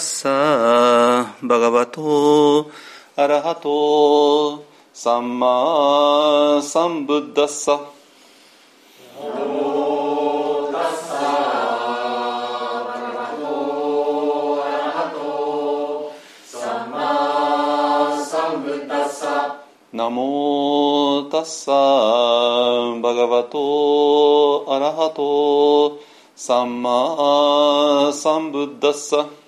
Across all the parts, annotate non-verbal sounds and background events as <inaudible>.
ッサバガバトアラハトサンマサンブッダッサナモタッサバガバトアラハトサンマサンブッダッサ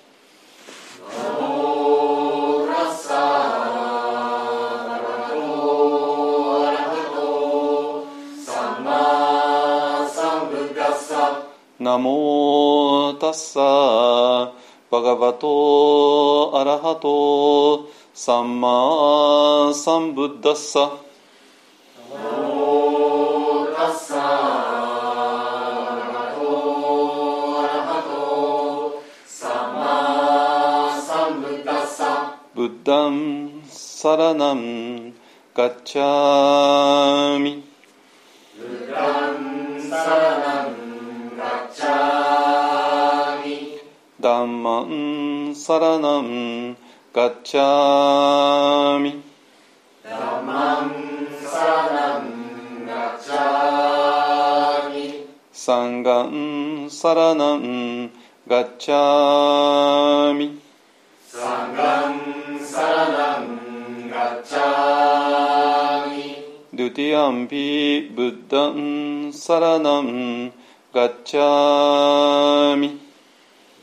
ナモタッサバガバトアラハトサンマサンブッダッサブッダンサラナンガッチャミブダンダマンサラナンガッチャミサンガンサラナンガッチャミドゥティアンピブッダンサラナンガッチャミドゥティアンピダンサラナンガッチャミドゥティアンピサンガンサラナンガッチャミ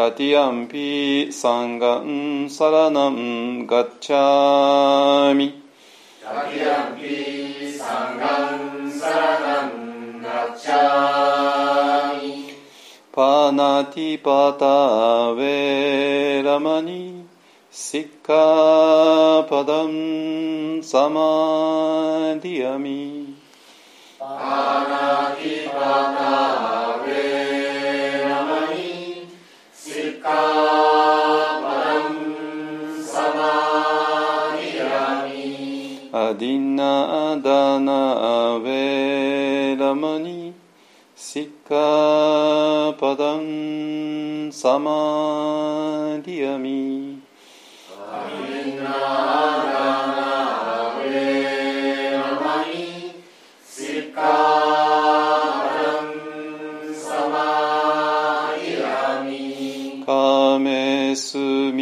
タティアンピダンマンサラナンガッチャミタティアンピサンガンサラナンガッチャミパナティパタウェラマニシッカパダンサマディアミアディナダナウェラマニシッカパダンサマ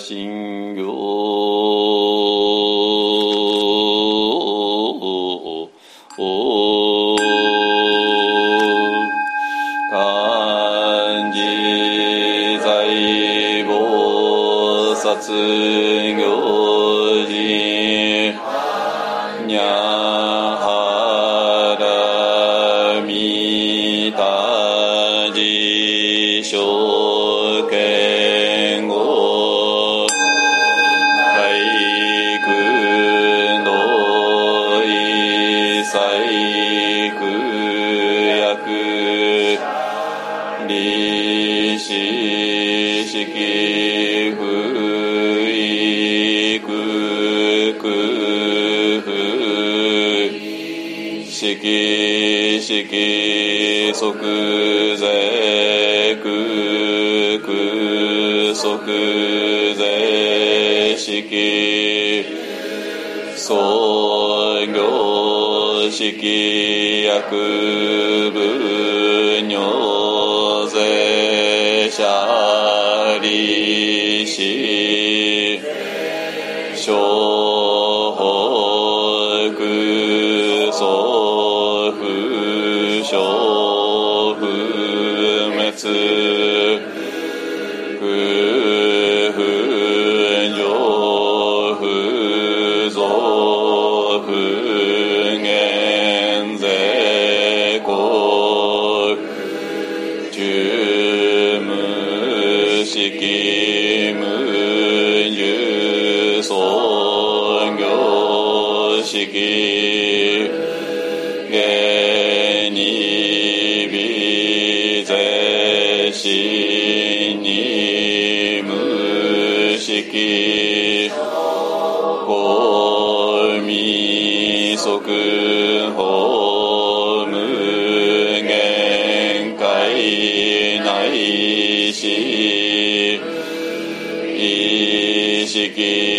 assim 式式即税空空即税式創業式薬部尿税者利子小消不滅。しにむしきごみそくほむげんかいないしいしき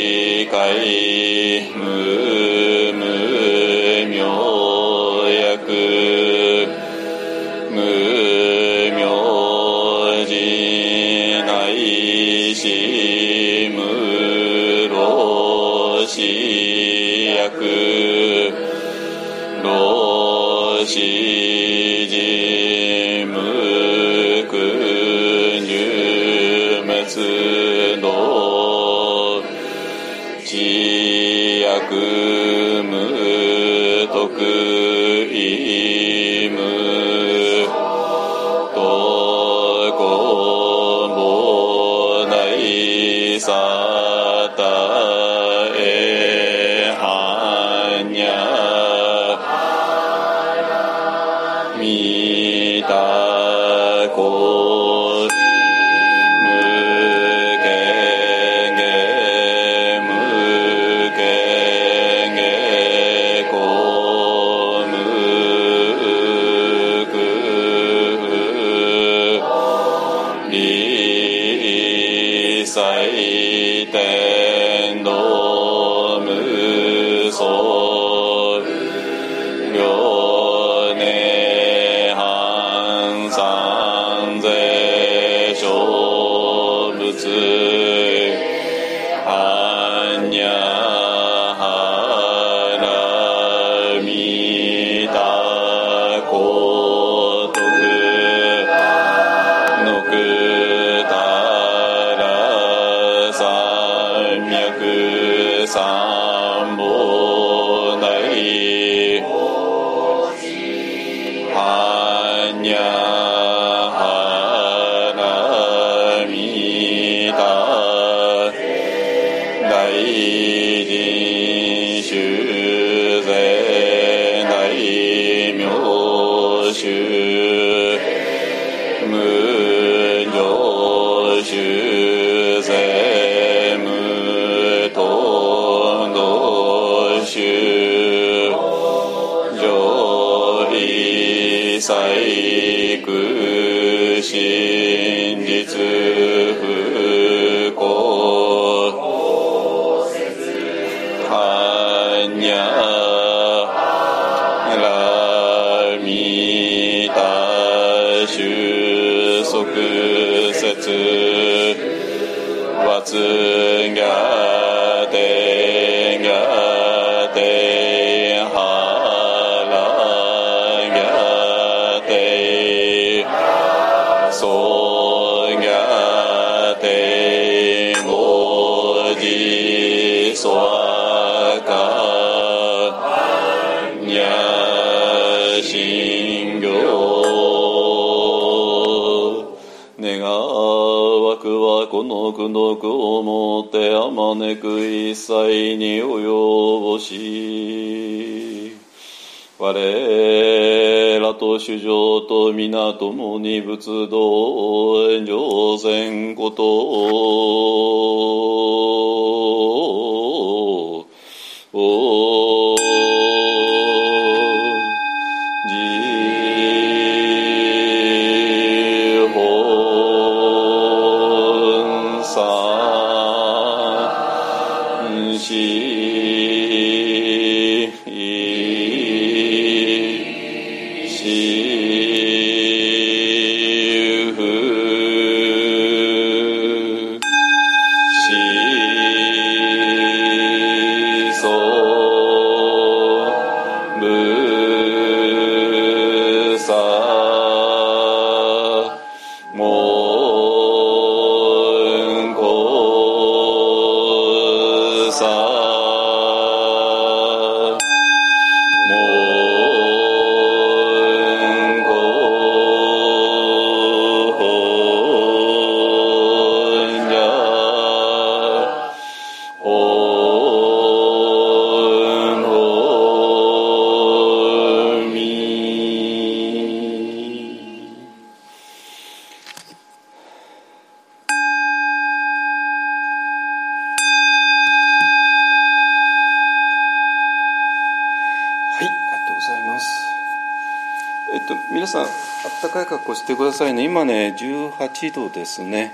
に仏道炎上善こと。越してくださいね。今ね、18度ですね。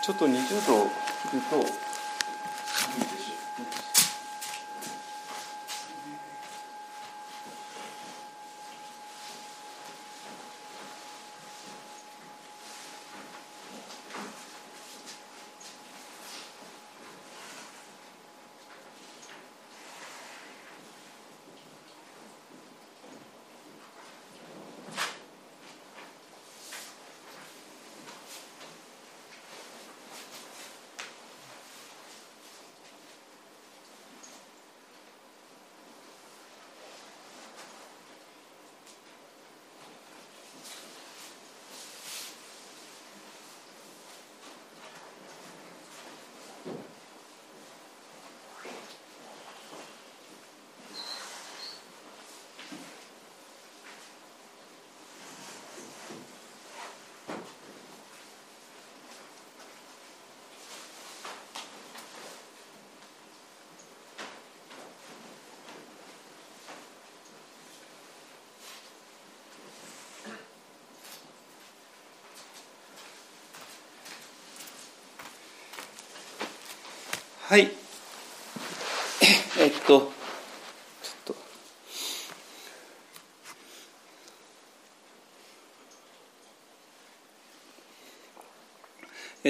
ちょっと20度いくと、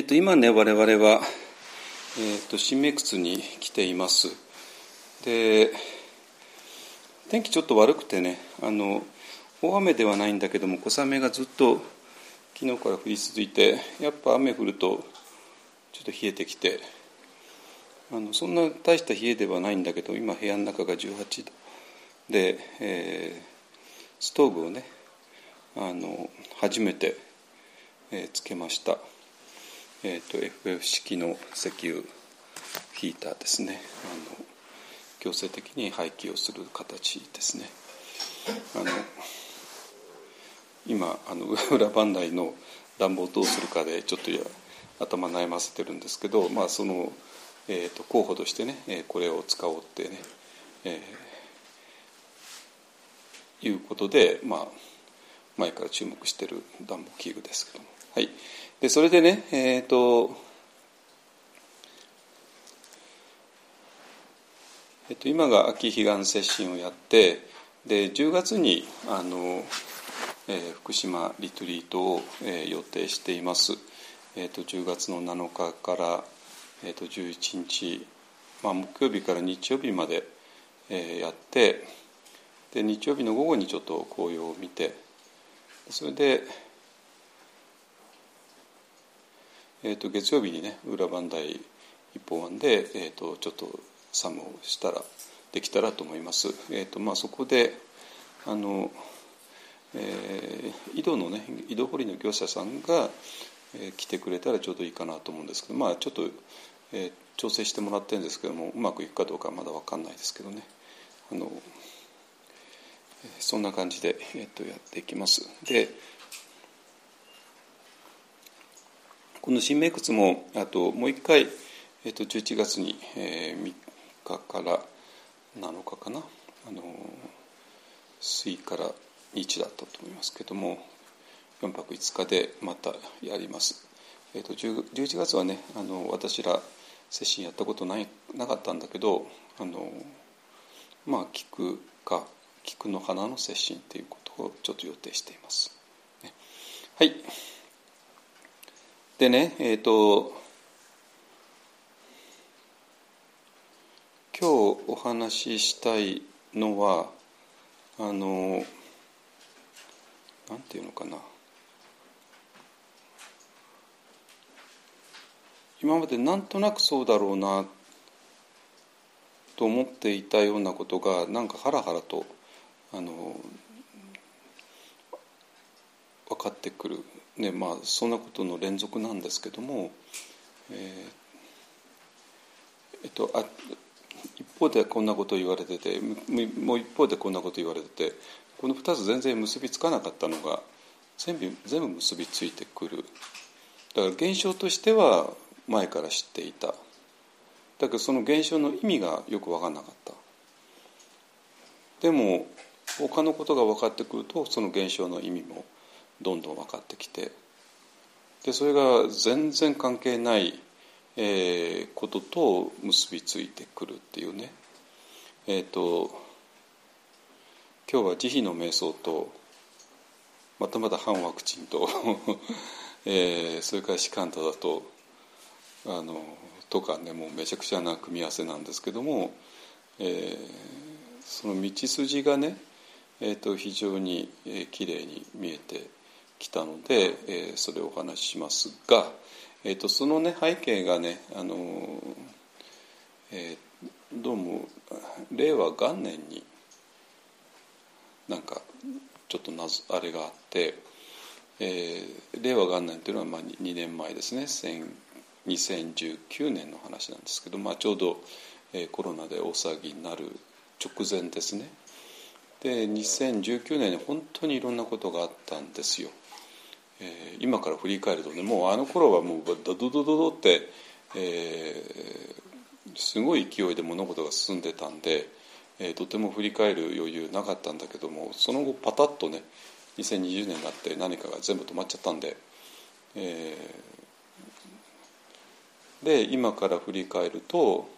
と、今ね、我々は、えっと、新名窟に来ています。で、天気ちょっと悪くてね、あの、大雨ではないんだけども、小雨がずっと昨日から降り続いて、やっぱ雨降ると、ちょっと冷えてきて、あのそんな大した冷えではないんだけど今部屋の中が18度で、えーストーブをねあの初めて、えーつけました、えー、と FF 式の石油ヒーターですね。あの強制的に廃棄をする形ですね。あの今あの <laughs> 裏磐梯の暖房をどうするかでちょっと頭悩ませてるんですけど、まあ、その、えー、と候補としてね、えーこれを使おうってね、えーいうことで、まあ、前から注目してる暖房器具ですけども、はい、でそれでね、えーとえっと、今が秋彼岸接心をやってで10月にあの、えー、福島リトリートを、えー、予定しています、えーと、10月の7日から、えーと、11日、まあ、木曜日から日曜日まで、えー、やってで日曜日の午後にちょっと紅葉を見てそれで、えーと、月曜日にね裏磐梯一本湾で、えー、とちょっとサムをしたらできたらと思います。えーとまあ、そこであの、えー、井戸のね井戸掘りの業者さんが、えー、来てくれたらちょうどいいかなと思うんですけどまあちょっと、えー、調整してもらってるんですけどもうまくいくかどうかはまだ分かんないですけどねあのそんな感じで、えー、とやっていきます。でこの新名窟もあともう一回、えー、と11月に、えー、3日から7日かなあの水から日だったと思いますけども4泊5日でまたやります。えーと、11月はねあの私ら接心やったことないなかったんだけどあのまあ菊か菊の花の接心っていうことをちょっと予定しています。ね、はいでねえっ、ー、と今日お話ししたいのはあのなんていうのかな。今までなんとなくそうだろうなと思っていたようなことがなんかハラハラとあの分かってくる、ねまあ、そんなことの連続なんですけども、えーえっと、あ一方でこんなこと言われててもう一方でこんなこと言われててこの2つ全然結びつかなかったのが全部全部結びついてくる。だから現象としては前から知っていた。だけどその現象の意味がよく分かんなかった。でも他のことが分かってくるとその現象の意味もどんどん分かってきてでそれが全然関係ないえー、ことと結びついてくるっていうね。えっ、ー、と今日は慈悲の瞑想とまたまた反ワクチンと、<laughs> えー、それからシカンタだとあのとかねもうめちゃくちゃな組み合わせなんですけども、えー、その道筋がね、えーと、非常に、えー、きれいに見えてきたので、えー、それをお話ししますが。えーと、そのね背景がねあの、えー、どうも令和元年になんかちょっと謎あれがあって、えー、令和元年っていうのはまあ 2, 年前ですね2019年の話なんですけど、まあ、ちょうど、えー、コロナで大騒ぎになる直前ですねで2019年に本当にいろんなことがあったんですよ。えー、今から振り返るとねもうあの頃はもうドドドドドって、えー、すごい勢いで物事が進んでたんで、えー、とても振り返る余裕なかったんだけどもその後パタッとね2020年になって何かが全部止まっちゃったんで、えー、で今から振り返ると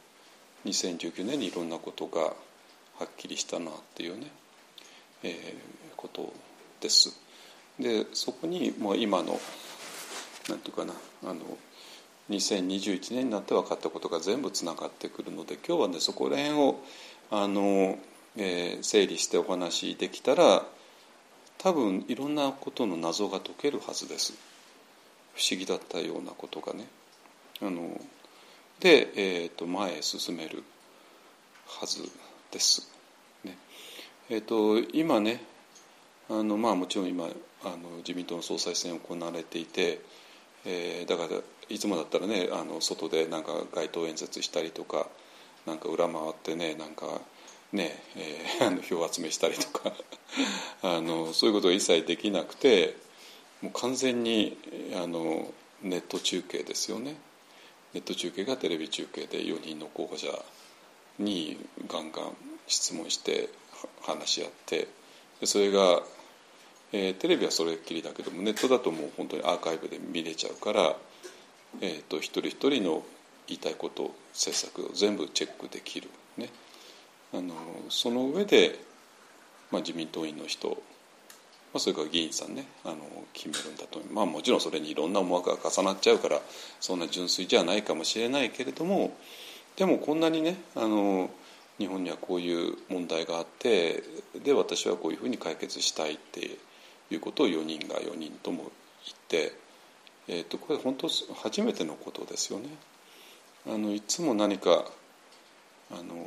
2019年にいろんなことがはっきりしたなっていうね、えー、ことです。でそこにもう今のなんていうかなあの2021年になって分かったことが全部つながってくるので今日はねそこら辺をあの、えー、整理してお話しできたら多分いろんなことの謎が解けるはずです不思議だったようなことがね。あので、えーと、前へ進めるはずです。ねえーと今ねあの、まあ、もちろん今あの自民党の総裁選行われていて、えー、だからいつもだったらねあの外でなんか街頭演説したりとかなんか裏回ってねなんかね、えー、<laughs> あの票集めしたりとか <laughs> あのそういうことが一切できなくてもう完全にあのネット中継ですよね。ネット中継がテレビ中継で4人の候補者にガンガン質問して話し合ってそれがえー、テレビはそれっきりだけどもネットだともう本当にアーカイブで見れちゃうから、えーと、一人一人の言いたいこと政策を全部チェックできる、ね、あのその上で、まあ、自民党員の人、まあ、それから議員さんねあの決めるんだとまあもちろんそれにいろんな思惑が重なっちゃうからそんな純粋じゃないかもしれないけれどもでもこんなにねあの日本にはこういう問題があってで私はこういうふうに解決したいっていうことを4人が4人とも言って、えー、とこれ本当初めてのことですよね。あのいつも何かあの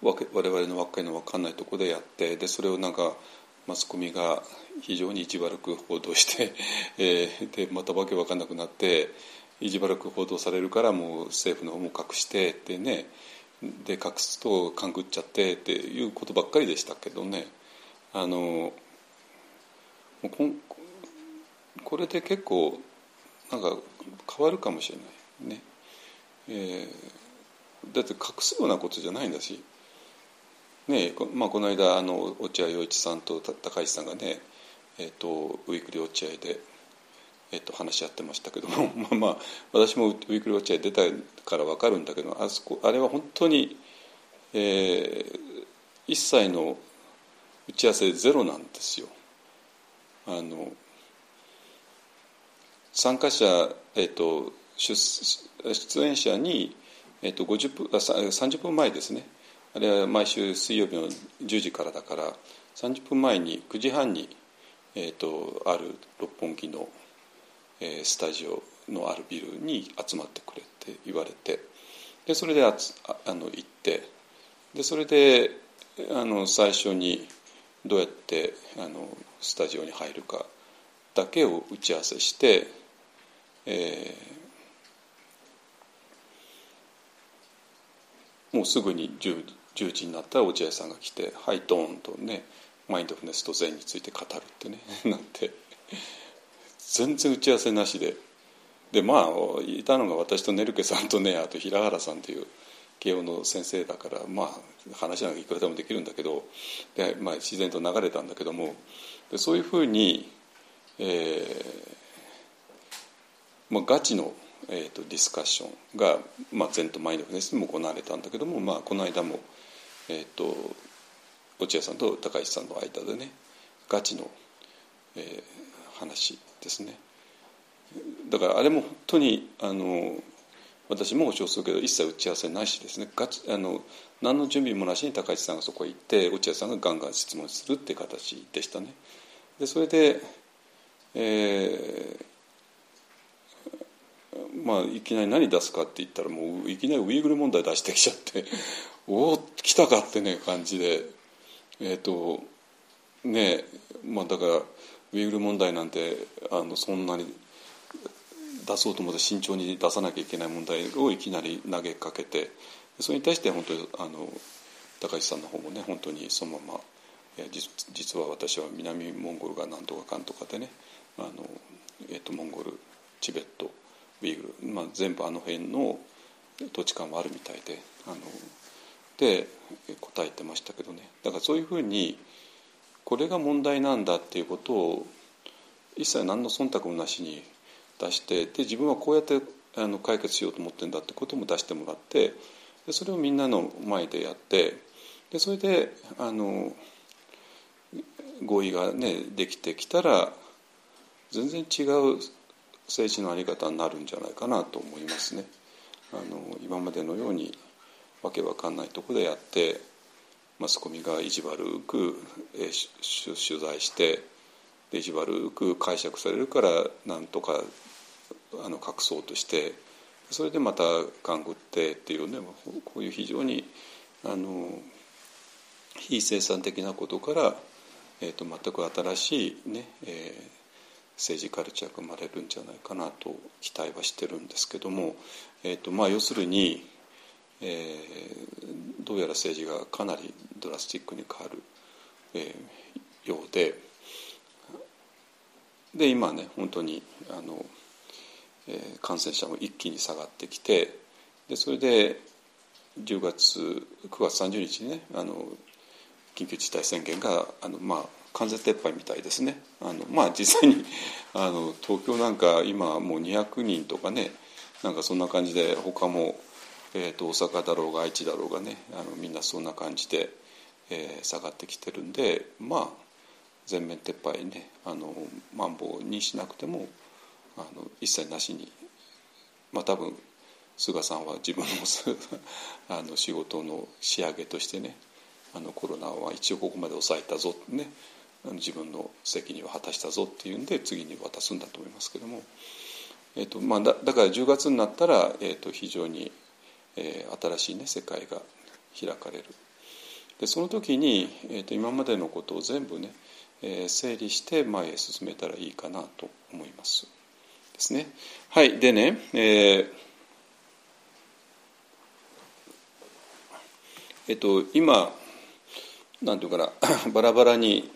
我々の若いの分かんないとこでやってでそれをなんかマスコミが非常に意地悪く報道して、<laughs> えー、でまたわけ分かんなくなって意地悪く報道されるからもう政府の方も隠してってねで隠すと勘ぐっちゃってっていうことばっかりでしたけどねあのここれで結構なんか変わるかもしれないね、えー、だって隠すようなことじゃないんだし、ねまあ、この間あの落合陽一さんと高市さんがね、えーと、ウィークリー落合で、えーと、話し合ってましたけども。<laughs> まあまあ私もウィークリー落合出たから分かるんだけどあそこあれは本当に、えー、一切の打ち合わせゼロなんですよ。あの参加者、えーと、出出演者に、えーと、50分あ30分前ですねあれは毎週水曜日の10時からだから30分前に9時半に、えーと、ある六本木の、えー、スタジオのあるビルに集まってくれって言われてでそれでああの行ってでそれであの最初にどうやってあのスタジオに入るかだけを打ち合わせして、えー、もうすぐに 10, 10時になったら落合さんが来て「はいドーン」とねマインドフネスと善について語るってね <laughs> なって全然打ち合わせなしで。でまあいたのが私とネルケさんとねあと平原さんという慶応の先生だからまあ話なんかいくらでもできるんだけどで、まあ、自然と流れたんだけどもでそういうふうに、えーまあ、ガチの、えーと、ディスカッションが、まあ、前とマインドフルネスでも行われたんだけども、まあ、この間も、えーと、落合さんと高市さんの間でねガチの、えー、話ですね。だからあれも本当にあの私も保証するけど一切打ち合わせないしですねガチあの何の準備もなしに高市さんがそこへ行って落合さんがガンガン質問するっていう形でしたね。でそれで、えー、まあいきなり何出すかって言ったらもういきなりウイグル問題出してきちゃって <laughs> おお来たかってね感じでえっ、ー、とねまあだからウイグル問題なんてあのそんなに出そうと思って慎重に出さなきゃいけない問題をいきなり投げかけてそれに対して本当にあの高市さんの方もね本当にそのまま実は私は南モンゴルが何とかかんとかでねあの、えー、とモンゴルチベットウイグル、まあ、全部あの辺の土地勘はあるみたいであので答えてましたけどね。だからそういうふうにこれが問題なんだっていうことを一切何の忖度もなしに出してで自分はこうやってあの解決しようと思ってんだってことも出してもらってでそれをみんなの前でやってでそれであの合意がねできてきたら全然違う政治の在り方になるんじゃないかなと思いますね。あの今までのようにわけわかんないとこでやってマスコミが意地悪く、え取材してで意地悪く解釈されるからなんとかあの隠そうとしてそれでまた勘ぐってっていうねこういう非常にあの非生産的なことから、えーと、全く新しいね、えー、政治カルチャーが生まれるんじゃないかなと期待はしてるんですけども、えーとまあ、要するに、えー、どうやら政治がかなりドラスティックに変わる、えー、ようでで今ね本当にあのえ感染者も一気に下がってきてでそれで10月9月30日にねあの緊急事態宣言があの、まあ、完全撤廃みたいですね。あのまあ実際にあの東京なんか今もう200人とかねなんかそんな感じで他も、えーと、大阪だろうが愛知だろうがねあのみんなそんな感じで、えー、下がってきてるんでまあ全面撤廃ねあのマンボウにしなくてもあの一切なしにまあ多分菅さんは自分の <laughs> あの仕事の仕上げとしてねあのコロナは一応ここまで抑えたぞね自分の責任を果たしたぞっていうんで次に渡すんだと思いますけども、えーとまあ、だだから10月になったら、えーと、非常に、えー、新しい、ね、世界が開かれるでその時に、えーと、今までのことを全部ね、えー、整理して前へ進めたらいいかなと思います。ですね。はいでね、えーえっと、今なんていうかな <laughs> バラバラに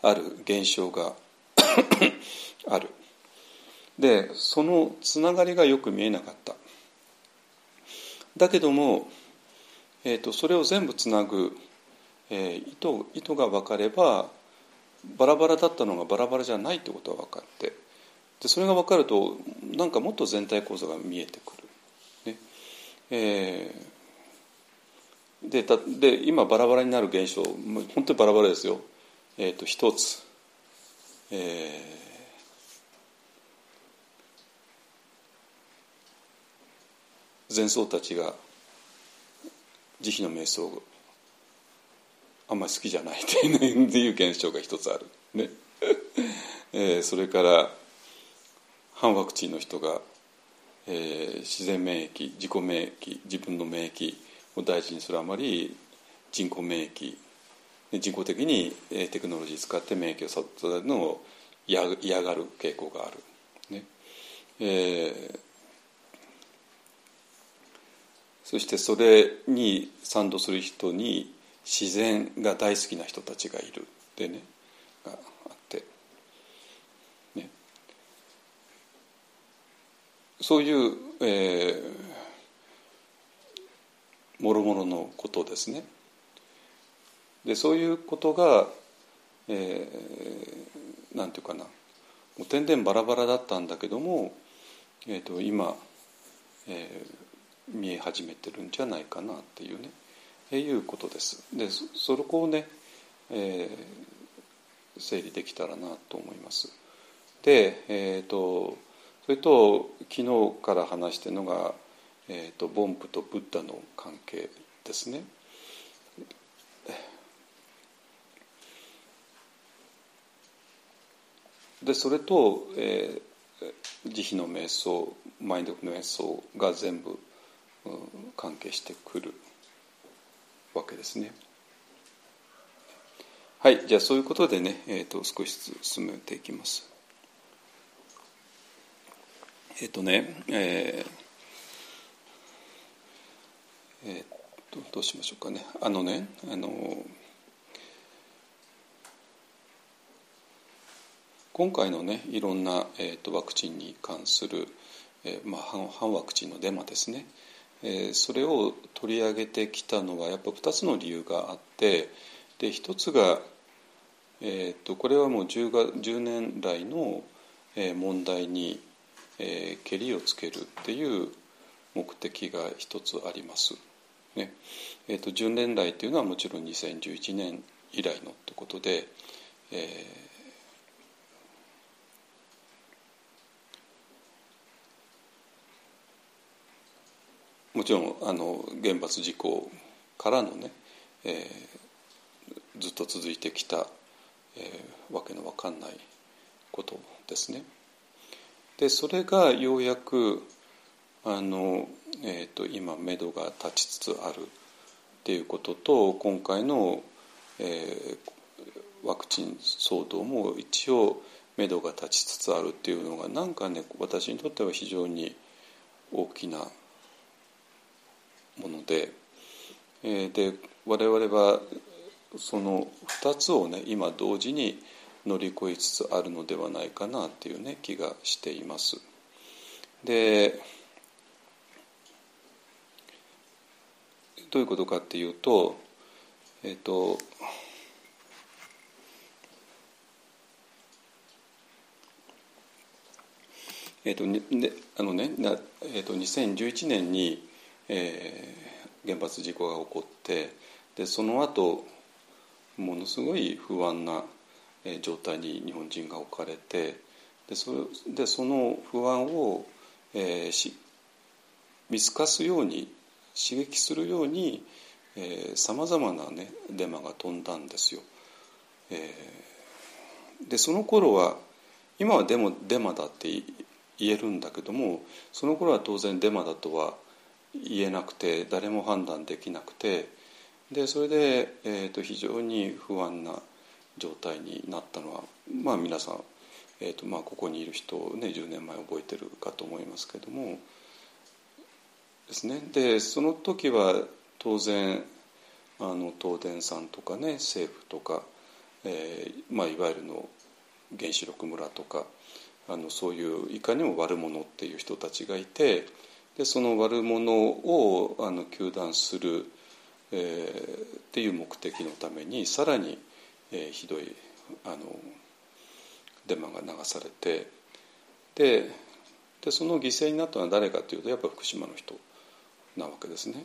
ある現象が <coughs> ある。でそのつながりがよく見えなかった。だけども、えーと、それを全部つなぐ、えー、糸糸が分かればバラバラだったのがバラバラじゃないってことが分かって。でそれが分かるとなんかもっと全体構造が見えてくる。ね。えーでたで今バラバラになる現象本当にバラバラですよ、えーと、一つ、えー、前奏たちが慈悲の瞑想あんまり好きじゃない <laughs> っていう現象が一つある、ね。<laughs> えー、それから反ワクチンの人が、えー、自然免疫自己免疫自分の免疫を大事にするあまり人工免疫人工的にテクノロジーを使って免疫を育てるのを嫌がる傾向がある。ね。えー、そしてそれに賛同する人に自然が大好きな人たちがいる。でね。があって、ね、そういう、えーもろもろのことですね。でそういうことが、えー、なんていうかなもう天然バラバラだったんだけども、えーと、今、えー、見え始めてるんじゃないかなっていうね、えー、いうことです。でそこをね、えー、整理できたらなと思います。で、えーとそれと昨日から話してるのがえーと、ボンプとブッダの関係ですね。でそれと、えー、慈悲の瞑想マインドフル瞑想が全部、うん、関係してくるわけですね。はいじゃあそういうことでね、えーと、少しずつ進めていきます。えっ、とね、えーえー、どうしましょうかね。あのねあの今回のねいろんな、えーと、ワクチンに関する、えーまあ、反反ワクチンのデマですね、えー、それを取り上げてきたのはやっぱ2つの理由があってで1つが、えーと、これはもう 10, が10年来の、問題に、えー、けりをつけるっていう目的が一つあります。ねえーと、10年来というのはもちろん2011年以来のってことで、えー、もちろんあの原発事故からのね、えー、ずっと続いてきた、えー、わけのわかんないことですね。でそれがようやくあのえーと、今目処が立ちつつあるっていうことと今回の、えー、ワクチン騒動も一応目処が立ちつつあるっていうのがなんかね私にとっては非常に大きなもので、えー、で我々はその2つをね今同時に乗り越えつつあるのではないかなっていうね気がしています。でどういうことかっていうとえっ、とえっとねあのねえっと、と2011年に、えー、原発事故が起こってでその後ものすごい不安なえ、状態に日本人が置かれてでそでその不安を、えー、し見透かすように刺激するようにさまざまな、ね、デマが飛んだんですよ。えー、でその頃は今はデモデマだって言えるんだけどもその頃は当然デマだとは言えなくて誰も判断できなくてでそれで、えーと、非常に不安な状態になったのはまあ皆さん、えーとまあ、ここにいる人をね10年前覚えてるかと思いますけどもですね。でその時は当然あの東電さんとかね政府とか、えーまあ、いわゆるの原子力村とかあのそういういかにも悪者っていう人たちがいてでその悪者をあの糾弾する、えー、っていう目的のためにさらに、えー、ひどいあのデマが流されてででその犠牲になったのは誰かというとやっぱ福島の人なわけですね。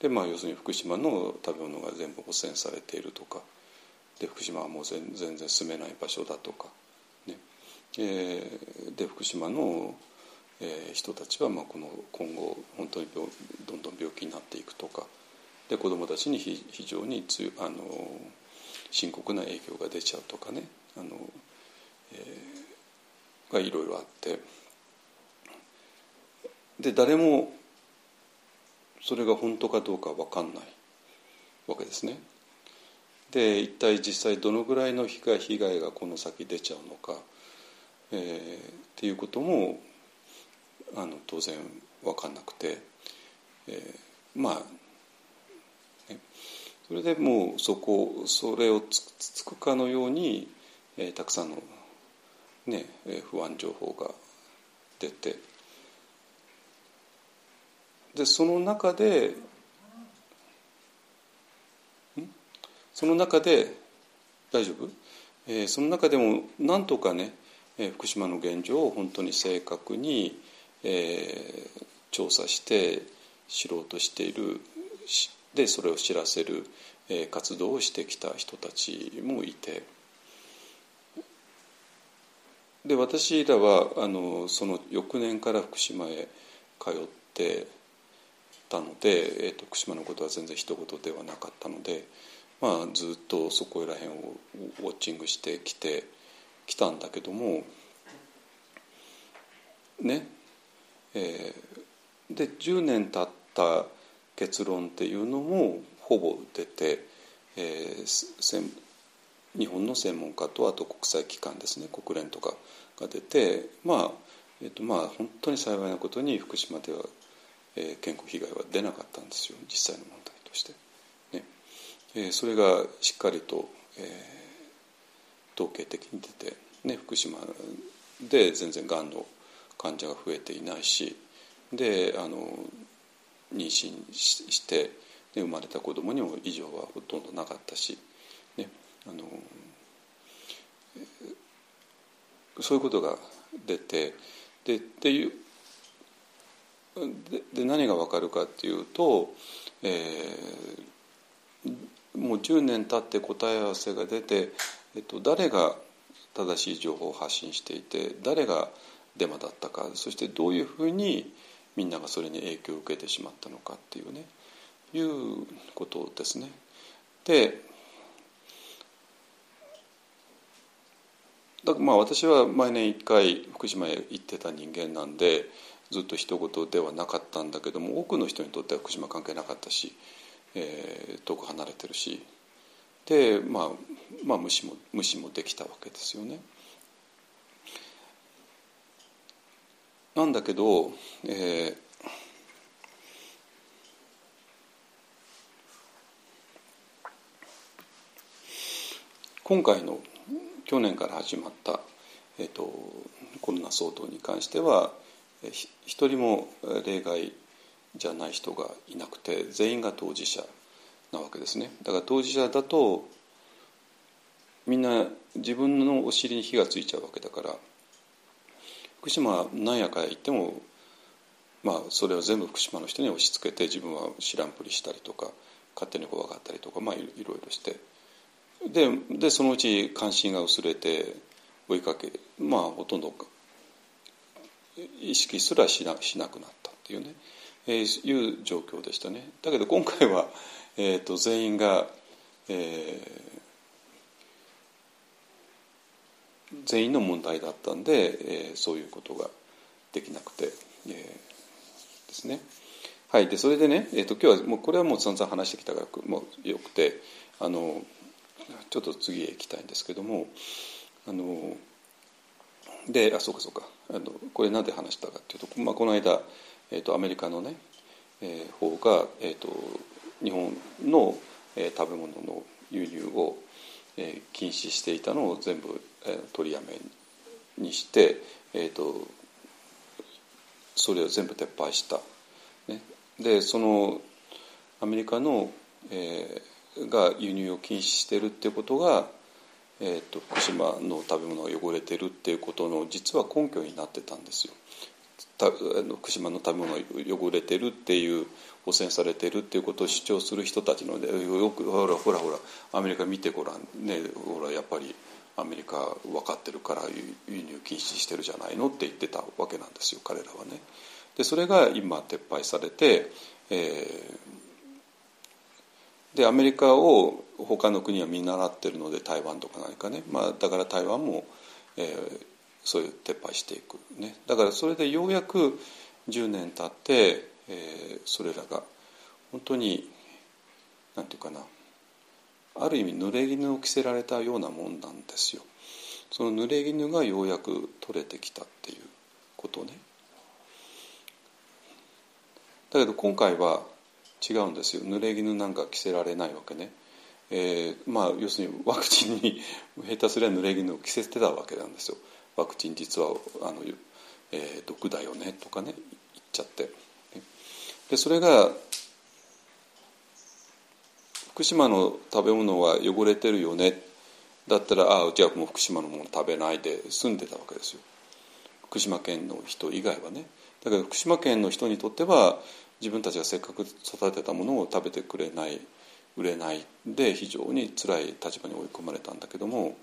でまあ要するに福島の食べ物が全部汚染されているとかで福島はもう全然住めない場所だとか、ねえー、で福島の、えー、人たちはまあこの今後本当に病どんどん病気になっていくとかで子どもたちに非常につあの深刻な影響が出ちゃうとかねあの、えー、がいろいろあってで誰もそれが本当かどうか分かんないわけですね。で一体実際どのぐらいの被害被害がこの先出ちゃうのか、えー、っていうこともあの当然分かんなくて、えー、まあ、それでもうそこそれをつつくかのように、えー、たくさんの、ね、不安情報が出てでその中でその中で大丈夫、えー、その中でもなんとかね、えー、福島の現状を本当に正確に、えー、調査して知ろうとしているでそれを知らせる、え、活動をしてきた人たちもいてで私らはあのその翌年から福島へ通ってたので、えーと、福島のことは全然一言ではなかったので。まあ、ずっとそこら辺をウォッチングしてきてきたんだけどもねえー、で10年経った結論っていうのもほぼ出て、えー、日本の専門家とあと国際機関ですね国連とかが出てまあ、えーとまあ、本当に幸いなことに福島では、えー、健康被害は出なかったんですよ実際の問題として。ねえそれがしっかりと、えー、統計的に出て、ね、福島で全然がんの患者が増えていないしであの妊娠して、ね、生まれた子供にも異常はほとんどなかったし、ね、あのそういうことが出てでっていうでで何が分かるかっていうと、えー、もう10年経って答え合わせが出て、えっと、誰が正しい情報を発信していて誰がデマだったかそしてどういうふうにみんながそれに影響を受けてしまったのかっていうねいうことですね。でだまあ私は毎年1回福島へ行ってた人間なんでずっと一言ではなかったんだけども多くの人にとっては福島関係なかったしえー、遠く離れてるしで、まあ、まあ無視も無視もできたわけですよね。なんだけど、えー、今回の去年から始まった、えーと、コロナ騒動に関しては一人も例外じゃない人がいなくて全員が当事者なわけですね。だから当事者だとみんな自分のお尻に火がついちゃうわけだから福島なんやか言ってもまあそれを全部福島の人に押し付けて自分は知らんぷりしたりとか勝手に怖がったりとかまあいろいろして。ででそのうち関心が薄れて追いかけまあほとんど意識すらしなしなくなったっていうね、えー、いう状況でしたね。だけど今回は、えーと、全員が、えー、全員の問題だったんで、えー、そういうことができなくて、えー、ですね。はい、でそれでね、えーと、今日はもうこれはもう散々話してきたからもうよくてあのちょっと次へ行きたいんですけどもあのであそうかそうかあのこれ何で話したかっていうと、まあ、この間、えーと、アメリカのね、えー、方が、えーと、日本の、えー、食べ物の輸入を、えー、禁止していたのを全部、え、取りやめにして、えーと、それを全部撤廃した。ね、でそのアメリカの、えー、が輸入を禁止してるっていうことがえーと、福島の食べ物が汚れてるっていうことの実は根拠になってたんですよ。たあの福島の食べ物が汚れてるっていう汚染されてるっていうことを主張する人たちのでよくほらほらほらアメリカ見てごらんねほらやっぱりアメリカ分かってるから輸入禁止してるじゃないのって言ってたわけなんですよ彼らはね。でそれが今撤廃されて、えー、でアメリカを他の国は見習ってるので台湾とか何かね、まあ、だから台湾も、えー、そういう撤廃していく、ね、だからそれでようやく10年経って、えー、それらが本当に何て言うかな。ある意味濡れ衣を着せられたようなもんなんですよ。その濡れ衣がようやく取れてきたっていうことね。だけど今回は違うんですよ濡れ衣なんか着せられないわけね。えーまあ、要するにワクチンに <laughs> 下手すりゃ濡れ衣を着せてたわけなんですよワクチン実はあの、えー、毒だよねとかね言っちゃってでそれが福島の食べ物は汚れてるよね。だったらああじゃあもう福島のもの食べないで済んでたわけですよ。福島県の人以外はね。だけど福島県の人にとっては自分たちがせっかく育てたものを食べてくれない売れないで非常に辛い立場に追い込まれたんだけども、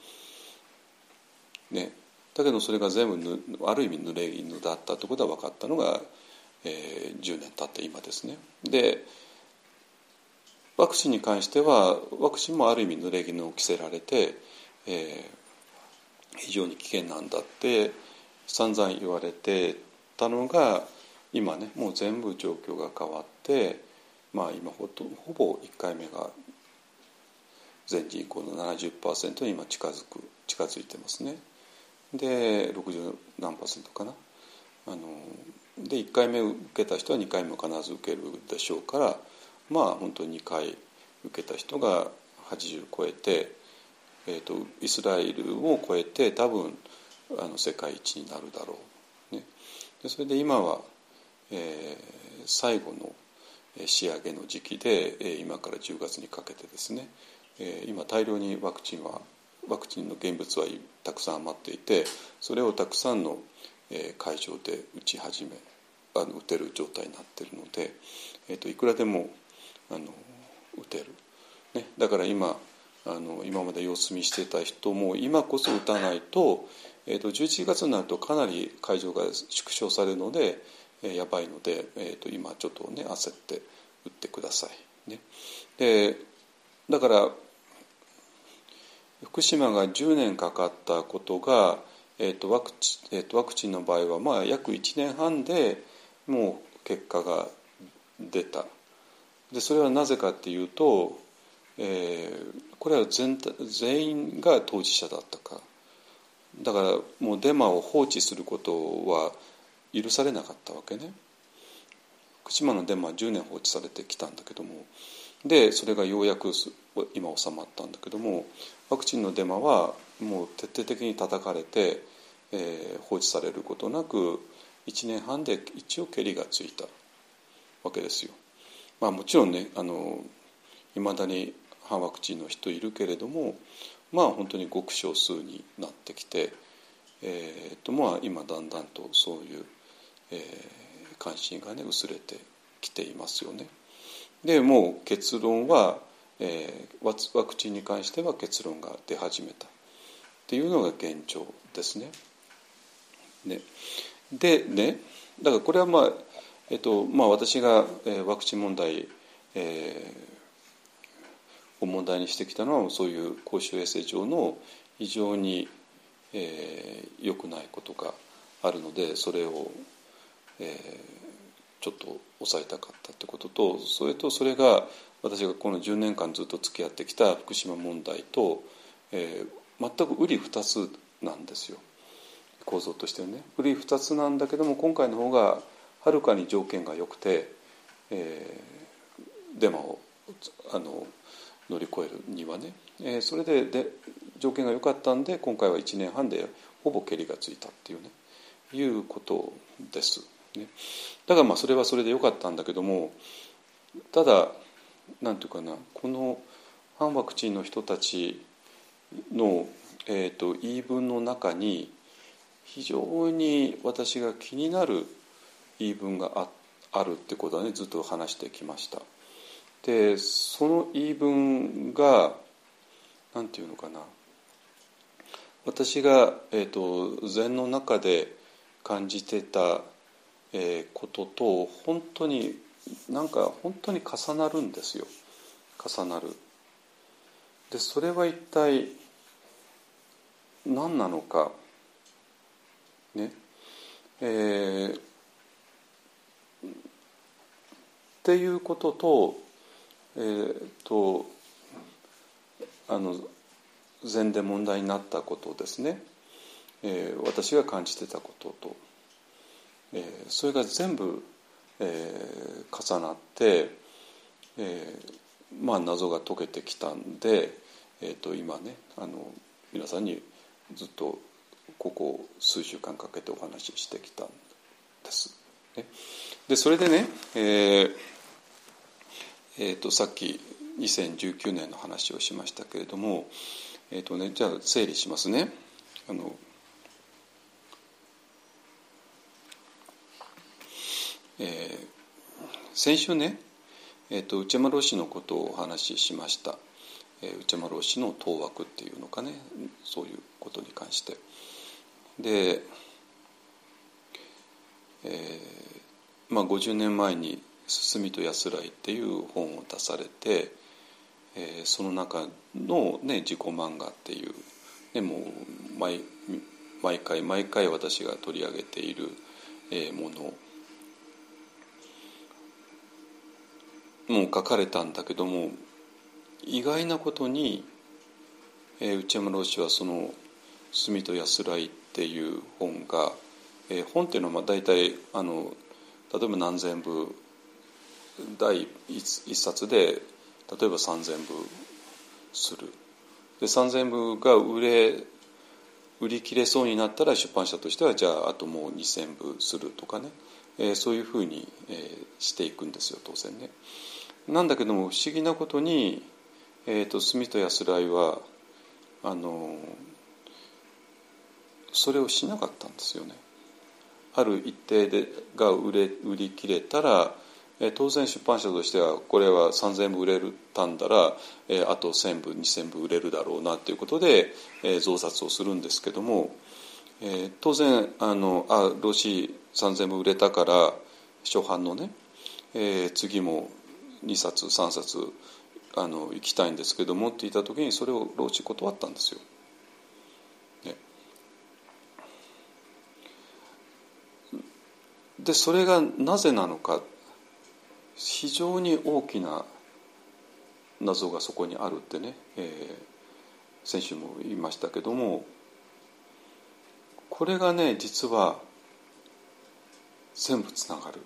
ね、だけどそれが全部ある意味濡れ衣だったということは分かったのが、えー、10年経って今ですね。でワクチンに関してはワクチンもある意味濡れ衣を着せられて、えー、非常に危険なんだって散々言われてたのが今ねもう全部状況が変わってまあ今ほとほぼ1回目が全人口の70%に今近づく近づいてますね。で60何パーセントかな。あので1回目受けた人は2回目も必ず受けるでしょうからまあ本当に2回受けた人が80超えて、えーと、イスラエルを超えて多分あの世界一になるだろう。ね、でそれで今は、えー、最後の仕上げの時期で今から10月にかけてですね今大量にワクチンはワクチンの現物はたくさん余っていてそれをたくさんの会場で打ち始めあの打てる状態になっているので、えーと、いくらでもあの打てる、ね、だから今あの今まで様子見してた人も今こそ打たないと,、えーと、11月になるとかなり会場が縮小されるのでえやばいので、えーと、今ちょっとね焦って打ってください。ね、でだから福島が10年かかったことが、えーとワクチえーと、ワクチンの場合はまあ約1年半でもう結果が出た。でそれはなぜかっていうと、えー、これは全全員が当事者だったか。だからもうデマを放置することは許されなかったわけね。福島のデマは10年放置されてきたんだけども。でそれがようやく今収まったんだけどもワクチンのデマはもう徹底的に叩かれて、えー、放置されることなく1年半で一応けりがついたわけですよ。まあ、もちろんねいまだに反ワクチンの人いるけれどもまあ本当にごく少数になってきて、えーとまあ、今だんだんとそういう、えー、関心がね薄れてきていますよね。でもう結論は、えー、ワクチンに関しては結論が出始めたっていうのが現状ですね。ねでねだからこれはまあえっとまあ、私が、えー、ワクチン問題、えー、を問題にしてきたのはそういう公衆衛生上の非常に、えー、良くないことがあるのでそれを、えー、ちょっと抑えたかったってこととそれとそれが私がこの10年間ずっと付き合ってきた福島問題と、えー、全く瓜二つなんですよ構造としてはね。瓜二つなんだけども今回の方がはるかに条件が良くて、えー、デマをあの乗り越えるにはね、えー、それでで条件が良かったんで今回は1年半でほぼけりがついたっていうね。いうことです。ね、だからまあそれはそれで良かったんだけどもただなんていうかなこの反ワクチンの人たちの、えーと言い分の中に非常に私が気になる言い分がああるってことはねずっと話してきました。でその言い分が何て言うのかな。私が、えーと、禅の中で感じてた、えー、ことと本当になんか本当に重なるんですよ。重なる。でそれは一体何なのか。ね。えーっていうことと,、えーと、あの禅で問題になったことですね、えー、私が感じてたことと、えー、それが全部、えー、重なって、えー、まあ謎が解けてきたんで、えーと、今ねあの皆さんにずっとここ数週間かけてお話ししてきたんです。でそれでね、えーえーと、さっき2019年の話をしましたけれども、えーとね、じゃあ整理しますね。あのえー、先週ね、えーと、内山老師のことをお話ししました、えー、内山老師の当惑っていうのかねそういうことに関して。で、えーまあ、50年前に「進みと安らい」っていう本を出されて、えー、その中の、ね、自己漫画っていう、ね、もう毎毎回毎回私が取り上げている、えー、もの。もう書かれたんだけども意外なことに、えー、内山老師はその「住と安らい」っていう本が、えー、本っていうのは大体あの例えば何千部第一冊で例えば3,000部するで3,000部が売れ売り切れそうになったら出版社としてはじゃああともう2,000部するとかね、えー、そういうふうに、えー、していくんですよ当然ね。なんだけども不思議なことに、えーと、住と安らいはあのそれをしなかったんですよね。ある一定でが売れ売り切れたらえ当然出版社としてはこれは3,000部売れたんだら、えあと1,000部2,000部売れるだろうなということで、え増刷をするんですけども、え当然あのあロシ3,000部売れたから初版のね、え次も2冊3冊あの行きたいんですけどもって言った時にそれをロシ断ったんですよ。でそれがなぜなのか非常に大きな謎がそこにあるってね、えー、先週も言いましたけどもこれがね実は全部つながる。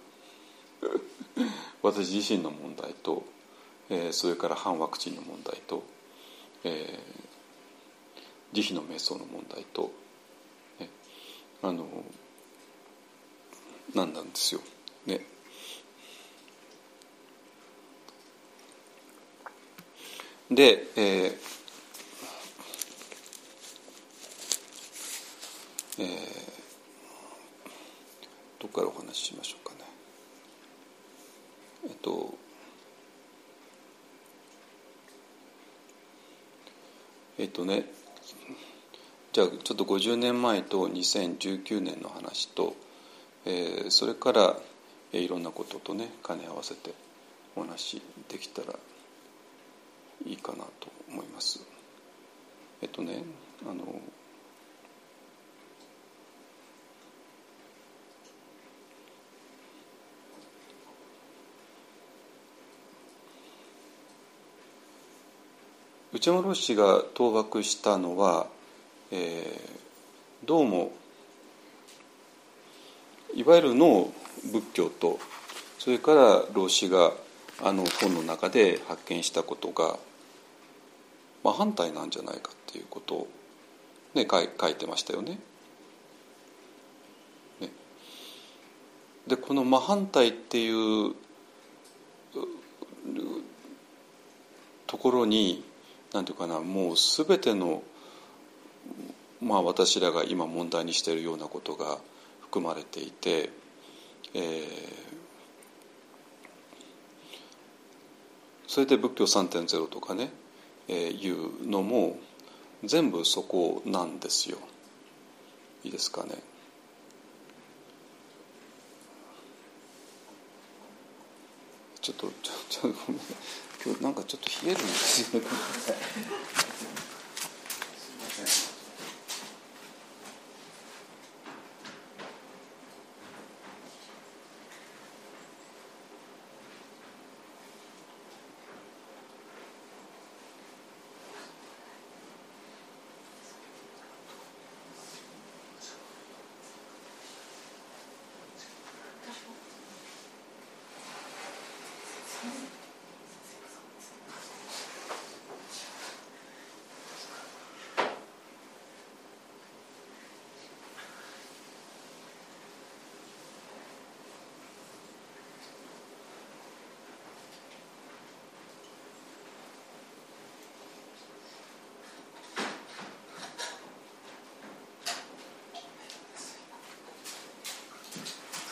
<laughs> 私自身の問題と、えー、それから反ワクチンの問題と、えー、慈悲の瞑想の問題と、ね、あのなんなんですよ。ね、で、えーえー、どこからお話ししましょうかねえっとえっとねじゃあちょっと50年前と2019年の話と、えー、それから、え、いろんなこととね兼ね合わせてお話できたらいいかなと思います。えっとねあの内村氏が倒幕したのは、えー、どうもいわゆるの仏教とそれから老子があの本の中で発見したことが、まあ、反対なんじゃないかっていうことを、ね、書い書いてましたよね。ねでこの真反対っていうところになんていうかなもう全てのまあ私らが今問題にしているようなことが含まれていて、えー、それで仏教3.0とかね、えー、いうのも全部そこなんですよ。いいですかね。ちょっとちょちょごめん今日なんかちょっと冷えるんですよね。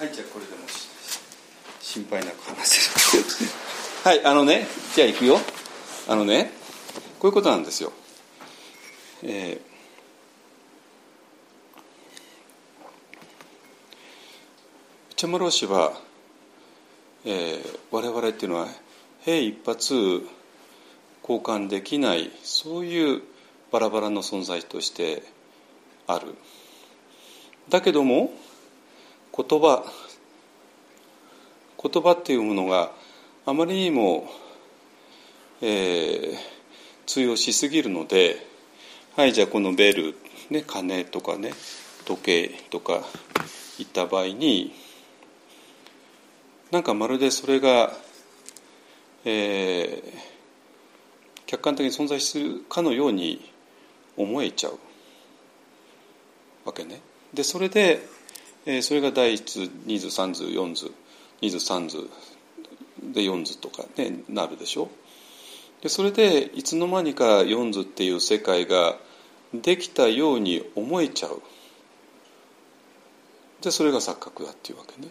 はいじゃあこれでも心配なく話せる。<laughs> はいあのねじゃあ行くよ。あのねこういうことなんですよ。えー、チャムロー氏は、えー、我々っていうのは兵一発交換できないそういうバラバラの存在としてある。だけども言葉言葉っていうものがあまりにも、えー、通用しすぎるのではいじゃあこのベル、ね、鐘とかね時計とかいった場合になんかまるでそれが、えー、客観的に存在するかのように思えちゃうわけね。でそれでえー、それが第1図2図3図4図。2図3図で4図とかねなるでしょ？でそれでいつの間にか4図っていう世界ができたように思えちゃう。でそれが錯覚だっていうわけね。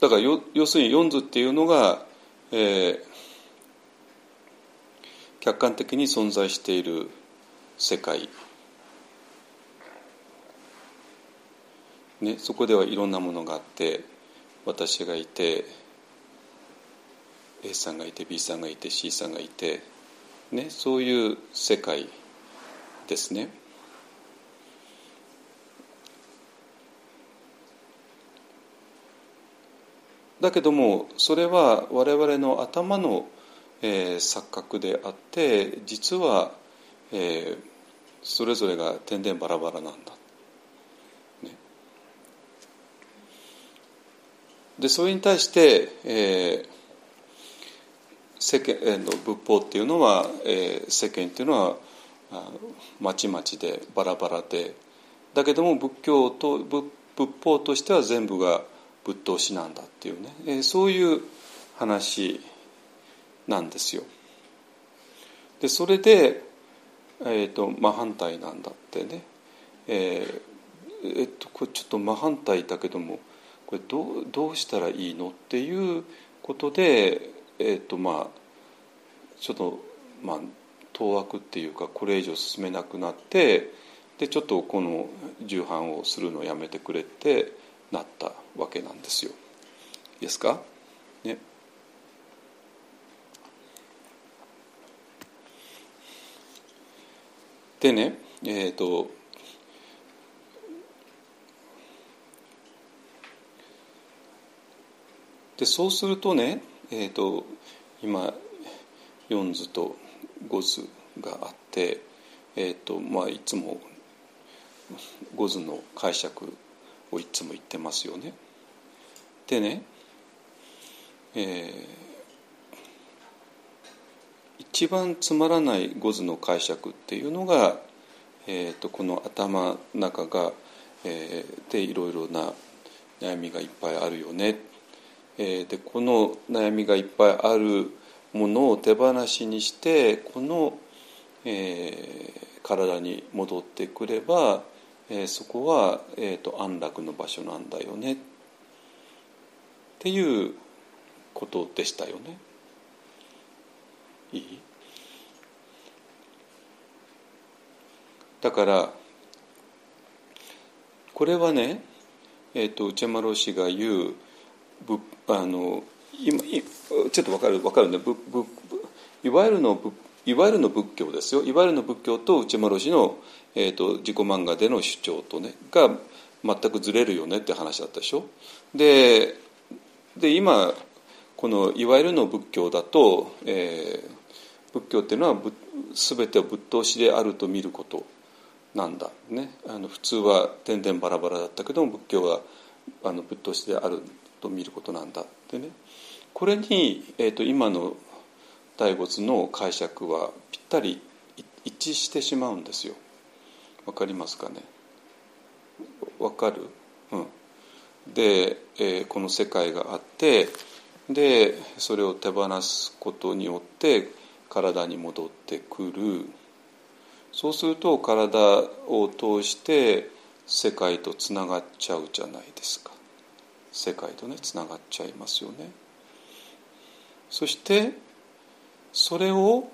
だから要するに4図っていうのが、えー、客観的に存在している世界。ね、そこではいろんなものがあって私がいて A さんがいて B さんがいて C さんがいて、ね、そういう世界ですね。だけどもそれは我々の頭の、えー、錯覚であって実は、えー、それぞれが天然バラバラなんだでそれに対して、えー、世間の仏法っていうのは、えー、世間っていうのはまちまちでバラバラでだけども仏教と仏仏法としては全部が仏道師なんだっていうね、えー、そういう話なんですよ。でそれで、えーと、真反対なんだってね、えーえっと、これちょっと真反対だけどもこれどうどうしたらいいのっていうことで、えーとまあ、ちょっと、まあ、当惑っていうかこれ以上進めなくなってでちょっとこの重版をするのをやめてくれってなったわけなんですよ。いいですか？ね。でねえっ、ー、とでそうするとね、えーと、今4図と5図があって、えーとまあ、いつも5図の解釈をいつも言ってますよね。でね、えー、一番つまらない5図の解釈っていうのが、えーと、この頭の中が、えー、でいろいろな悩みがいっぱいあるよねえー、でこの悩みがいっぱいあるものを手放しにしてこの、えー、体に戻ってくれば、えー、そこは、えーと、安楽の場所なんだよねっていうことでしたよね。いい？だからこれはね、えーと、内山老師が言うあの今ちょっと分かる分かるんでぶぶいわゆるのいわゆるの仏教ですよ。いわゆるの仏教と内丸氏の、えーと、自己漫画での主張とねが全くずれるよねって話だったでしょ。でで今このいわゆるの仏教だと、えー、仏教っていうのは全てをぶっ通しであると見ることなんだね。あの普通は点々バラバラだったけども仏教はあのぶっ通しであると見ることなんだってね。これに、えーと、今の大仏の解釈はぴったり一致してしまうんですよ。わかりますかね？わかる、うん、で、えー、この世界があってでそれを手放すことによって体に戻ってくる。そうすると体を通して世界とつながっちゃうじゃないですか。世界とねつながっちゃいますよね。そしてそれを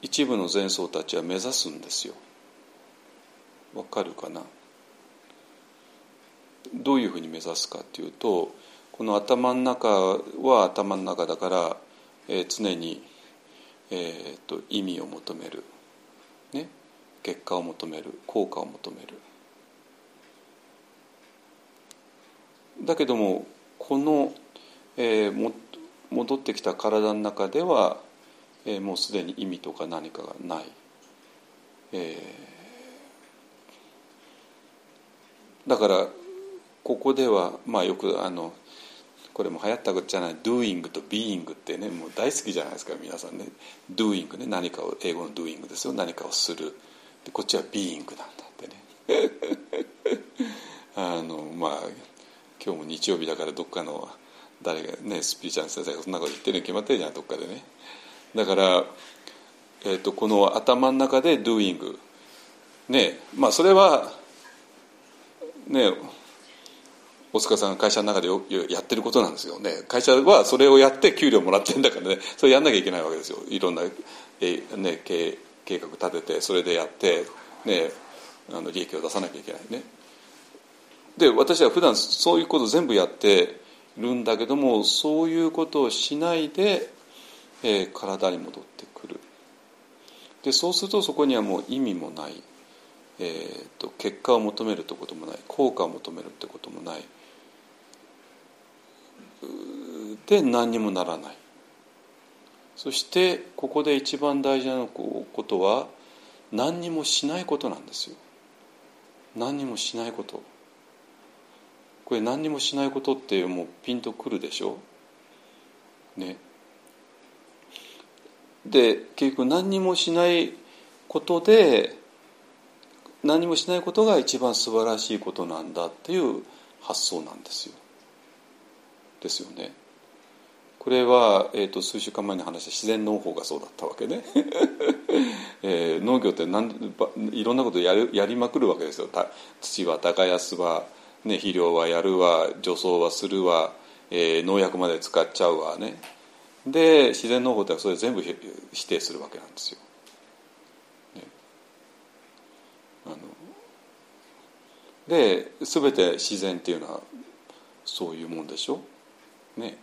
一部の前奏たちは目指すんですよ。わかるかな？どういうふうに目指すかっていうとこの頭の中は頭の中だから、えー、常に、えーと意味を求める、ね、結果を求める効果を求める。だけどもこの、えー、も戻ってきた体の中では、えー、もうすでに意味とか何かがない、えー、だからここではまあよくあのこれも流行ったことじゃない doing と being ってねもう大好きじゃないですか皆さんね。doing ね何かを英語の doing ですよ。何かをする。でこっちは being なんだってね。<laughs> あのまあ今日も日曜日だからどっかの誰がねスピーチャーの先生がそんなこと言ってるに決まってるじゃんどっかでね。だから、えーと、この頭の中で doing ねまあそれはね大塚さんが会社の中でやってることなんですよね。会社はそれをやって給料もらってるんだからね。それやんなきゃいけないわけですよ。いろんな、えね、計計画立ててそれでやって、ね、あの利益を出さなきゃいけないね。で私は普段そういうこと全部やってるんだけどもそういうことをしないで、えー、体に戻ってくる。でそうするとそこにはもう意味もない、えーと、結果を求めるってこともない。効果を求めるってこともない。で何にもならない。そしてここで一番大事なことは何にもしないことなんですよ。何にもしないこと。これ何にもしないことってもうピンとくるでしょ？ねで結局何にもしないことで何もしないことが一番素晴らしいことなんだっていう発想なんですよ。ですよね。これは、えーと、数週間前に話した自然農法がそうだったわけね。<laughs> えー、農業ってなんいろんなことやるやりまくるわけですよ土は耕すわ、ね、肥料はやるわ除草はするわ、えー、農薬まで使っちゃうわね。で自然農法ってそれ全部否定するわけなんですよ。ね、あので全て自然っていうのはそういうもんでしょ？ね、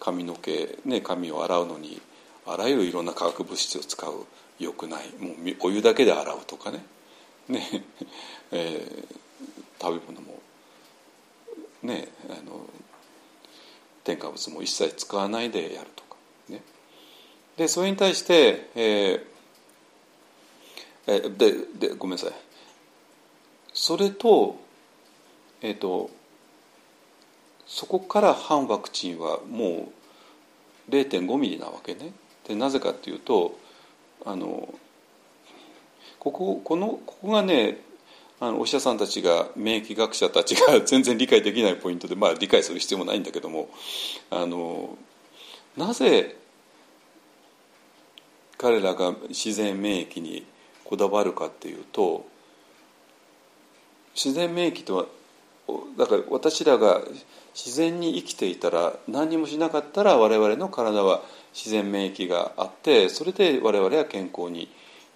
髪の毛、ね、髪を洗うのにあらゆるいろんな化学物質を使うよくないもうお湯だけで洗うとかね。ね、<laughs> えー、食べ物もねあの添加物も一切使わないでやるとかねでそれに対して、えー、えででごめんなさいそれとえっ、ー、とそこから反ワクチンはもう0.5ミリなわけね。でなぜかっていうとあのこここのここがねあのお医者さんたちが免疫学者たちが全然理解できないポイントで、まあ、理解する必要もないんだけどもあのなぜ彼らが自然免疫にこだわるかっていうと自然免疫とはだから私らが自然に生きていたら何もしなかったら我々の体は自然免疫があってそれで我々は健康に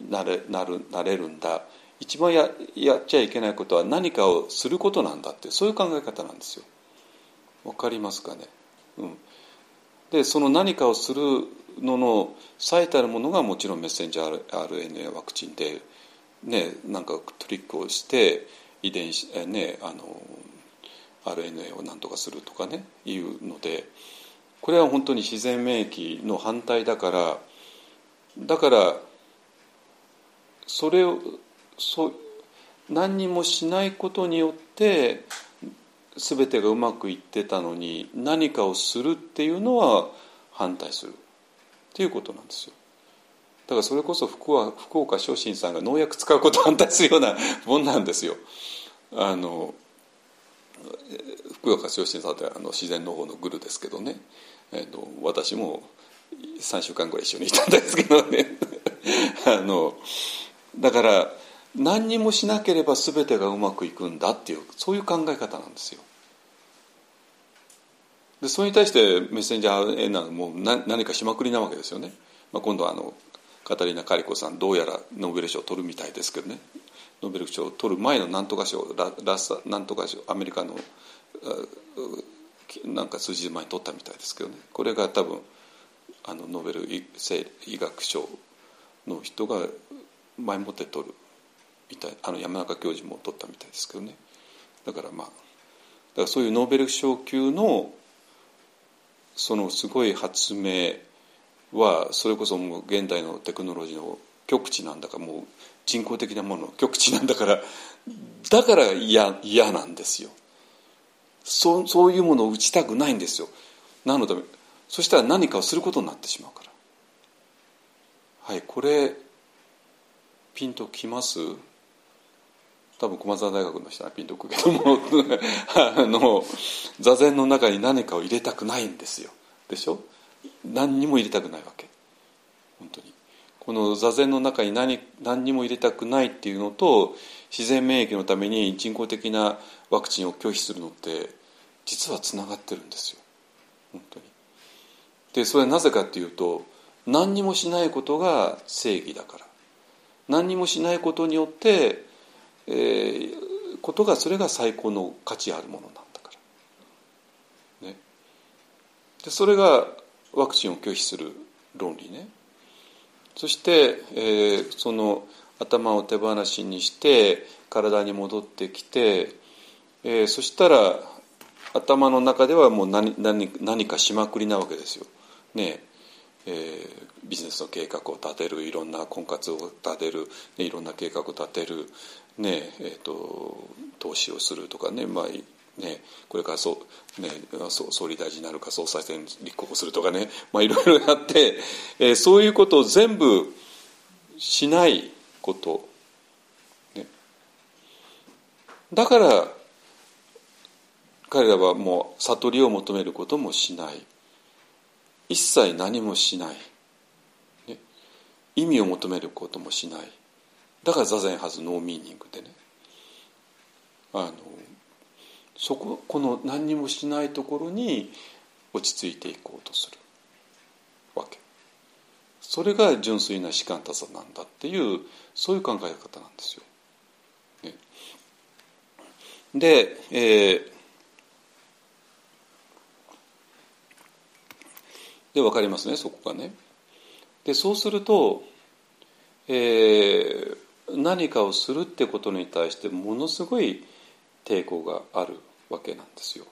なれなるなれるんだ。一番ややっちゃいけないことは何かをすることなんだってそういう考え方なんですよ。わかりますかね、うん、でその何かをするのの最たるものがもちろんメッセンジャー RNA ワクチンで、ね、なんかトリックをして遺伝子、ね、あの RNA を何とかするとかねいうのでこれは本当に自然免疫の反対だからだからそれをそ何にもしないことによって全てがうまくいってたのに何かをするっていうのは反対するっていうことなんですよ。だからそれこそ福は福岡昇進さんが農薬使うことを反対するような <laughs> もんなんですよ。あの福岡昇進さんってあの自然農法のグルですけどね、えーと、私も3週間ぐらい一緒にいたんですけどね <laughs> あのだから何にもしなければ全てがうまくいくんだっていうそういう考え方なんですよ。でそれに対してメッセンジャー RNA も何何かしまくりなわけですよね。まあ、今度はあのカタリナ・カリコさんどうやらノーベル賞を取るみたいですけどねノーベル賞を取る前のなんとか賞ララスなんとか賞アメリカのなんか数日前に取ったみたいですけどねこれが多分あのノーベル医学賞の人が前もって取るみたいあの山中教授も取ったみたいですけどね。だからまあだからそういうノーベル賞級のそのすごい発明はそれこそもう現代のテクノロジーの極致なんだからもう人工的なもの極致なんだからだから嫌嫌なんですよ。そそういうものを打ちたくないんですよ。なのでそしたら何かをすることになってしまうから。はいこれピンときます？多分駒澤大学の人はピンとくけどもあの座禅の中に何かを入れたくないんですよ。でしょ？何にも入れたくないわけ。本当に。この座禅の中に何何にも入れたくないっていうのと自然免疫のために人工的なワクチンを拒否するのって実はつながってるんですよ。本当に。でそれはなぜかっていうと何にもしないことが正義だから。何にもしないことによって、えー、ことがそれが最高の価値あるものなんだから。ね、でそれがワクチンを拒否する論理ね。そして、えー、その頭を手放しにして体に戻ってきて、えー、そしたら頭の中ではもう何何何かしまくりなわけですよ。ねえー、ビジネスの計画を立てるいろんな婚活を立てる、いろんな計画を立てる、ねえーと、投資をするとかね,、まあねこれからそ、ね、総理大臣になるか総裁選立候補するとかね、まあ、いろいろやって、えー、そういうことを全部しないこと、ね、だから彼らはもう悟りを求めることもしない。一切何もしない、ね、意味を求めることもしない。だから座禅はずノーミーニングでねあのそここの何にもしないところに落ち着いていこうとするわけそれが純粋な士官多さなんだっていうそういう考え方なんですよ。ね、で、えー、で分かりますねそこがね。でそうすると、えー、何かをするってことに対してものすごい抵抗があるわけなんですよ。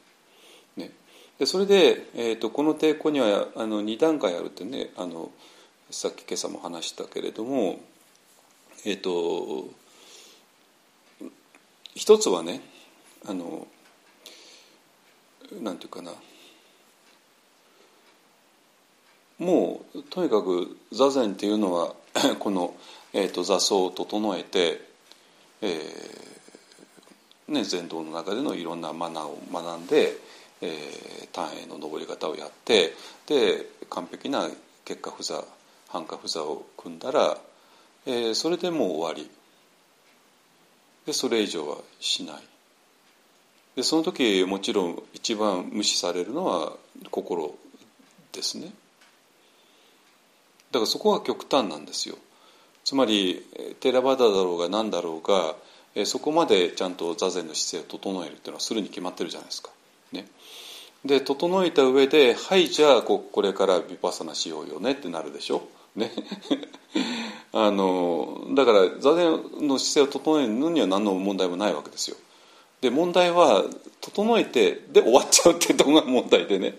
ね、でそれで、えーと、この抵抗にはあの2段階あるってねあのさっき今朝も話したけれども、えっ、ー、と一つはねあのなんていうかなもうとにかく座禅っていうのはこの、えーと、座奏を整えて、えーね、禅道の中でのいろんなマナーを学んで、えー、単への登り方をやってで完璧な結果不座反価不座を組んだら、えー、それでもう終わり。でそれ以上はしない。でその時もちろん一番無視されるのは心ですね。だからそこが極端なんですよ。つまりテラバダだろうが何だろうがそこまでちゃんと座禅の姿勢を整えるっていうのはするに決まってるじゃないですか。ね、で整えた上で「はいじゃあここれからヴィパッサナしようよね」ってなるでしょ。ね、<laughs> あのだから座禅の姿勢を整えるのには何の問題もないわけですよ。で問題は整えてで終わっちゃうってとこが問題でね。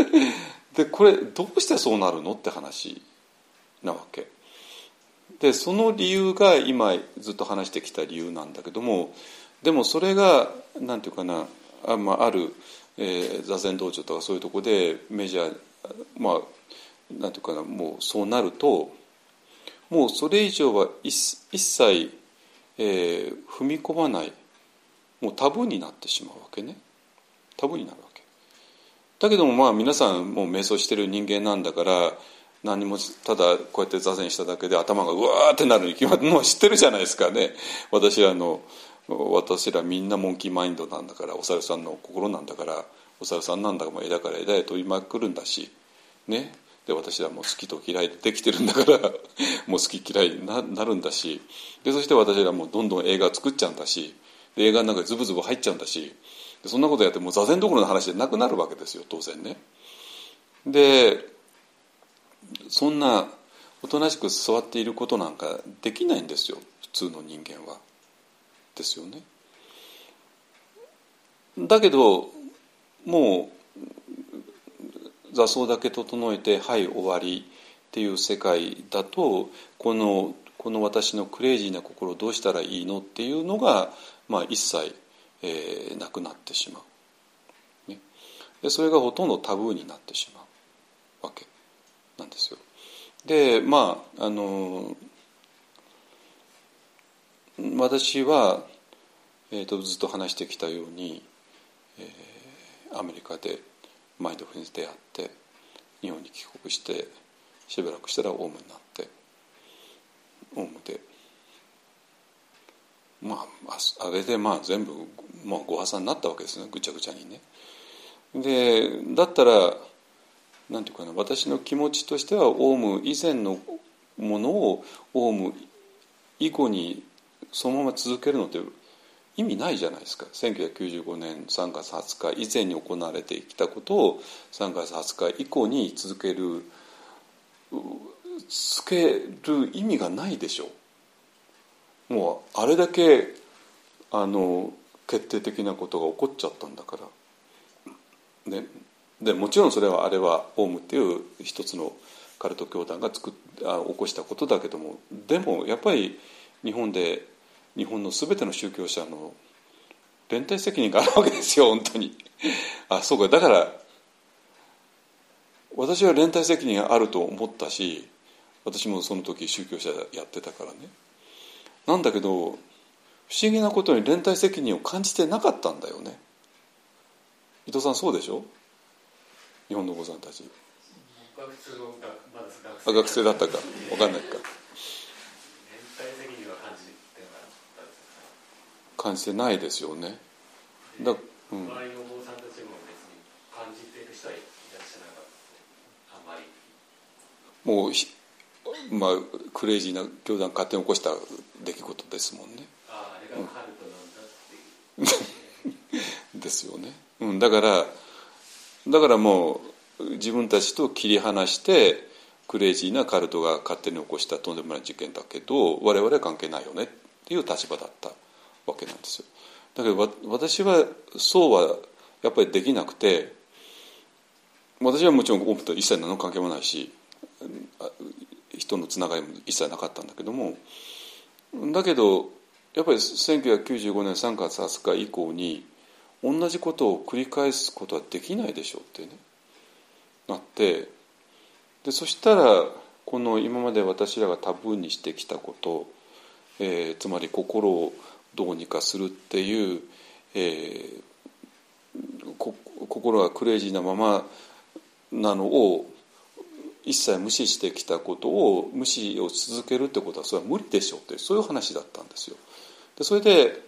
<laughs> でこれどうしてそうなるのって話なわけでその理由が今ずっと話してきた理由なんだけどもでもそれが何て言うかなあ,、まあ、ある、えー、座禅道場とかそういうとこでメジャーまあ何て言うかなもうそうなるともうそれ以上は一一切、えー、踏み込まない。もうタブーになってしまうわけね。タブーになるわけ。だけどもまあ皆さんもう瞑想してる人間なんだから何もただこうやって座禅しただけで頭がうわーってなるに決まってもう知ってるじゃないですかね。私らの私らみんなモンキーマインドなんだからお猿さんの心なんだからお猿さんなんだかも枝から枝へ飛びまくるんだしね。で私らも好きと嫌いでできてるんだから <laughs> もう好き嫌いになるんだし。でそして私らもどんどん映画作っちゃうんだし。で映画の中にズブズブ入っちゃうんだし。でそんなことやってもう座禅どころの話でなくなるわけですよ当然ね。でそんなおとなしく座っていることなんかできないんですよ普通の人間は。ですよね。だけどもう座奏だけ整えて「はい終わり」っていう世界だとこのこの私のクレイジーな心どうしたらいいのっていうのが、まあ、一切、えー、なくなってしまう、ね、でそれがほとんどタブーになってしまうんですよ。でまああの私は、えーと、ずっと話してきたように、えー、アメリカでマインドフルネス出会って日本に帰国してしばらくしたらオウムになってオウムでまああれでまあ全部、まあ、ご破産になったわけですねぐちゃぐちゃにね。でだったらなんていうかな私の気持ちとしてはオウム以前のものをオウム以後にそのまま続けるのって意味ないじゃないですか。1995年3月20日以前に行われてきたことを3月20日以降に続けるつける意味がないでしょう。もうあれだけあの決定的なことが起こっちゃったんだから。ね。でもちろんそれはあれはオウムっていう一つのカルト教団が作っあ起こしたことだけどもでもやっぱり日本で日本の全ての宗教者の連帯責任があるわけですよ本当に。あそうか。だから私は連帯責任があると思ったし私もその時宗教者やってたからね。なんだけど不思議なことに連帯責任を感じてなかったんだよね。伊藤さんそうでしょ？日本のお子さんたち。学生だったか分か。んないか。感じてないですよね。だ、うん、もうまあクレイジーな教団勝手に起こした出来事ですもんね。ああれがカルトなんだっていう。<laughs> ですよね。うん、だからだからもう自分たちと切り離してクレイジーなカルトが勝手に起こしたとんでもない事件だけど我々は関係ないよねっていう立場だったわけなんですよ。だけど私はそうはやっぱりできなくて私はもちろんオープンと一切何の関係もないし人のつながりも一切なかったんだけどもだけどやっぱり1995年3月20日以降に同じことを繰り返すことはできないでしょうってねなってでそしたらこの今まで私らがタブーにしてきたこと、えー、つまり心をどうにかするっていう、えー、心がクレイジーなままなのを一切無視してきたことを無視を続けるってことはそれは無理でしょうってそういう話だったんですよ。でそれで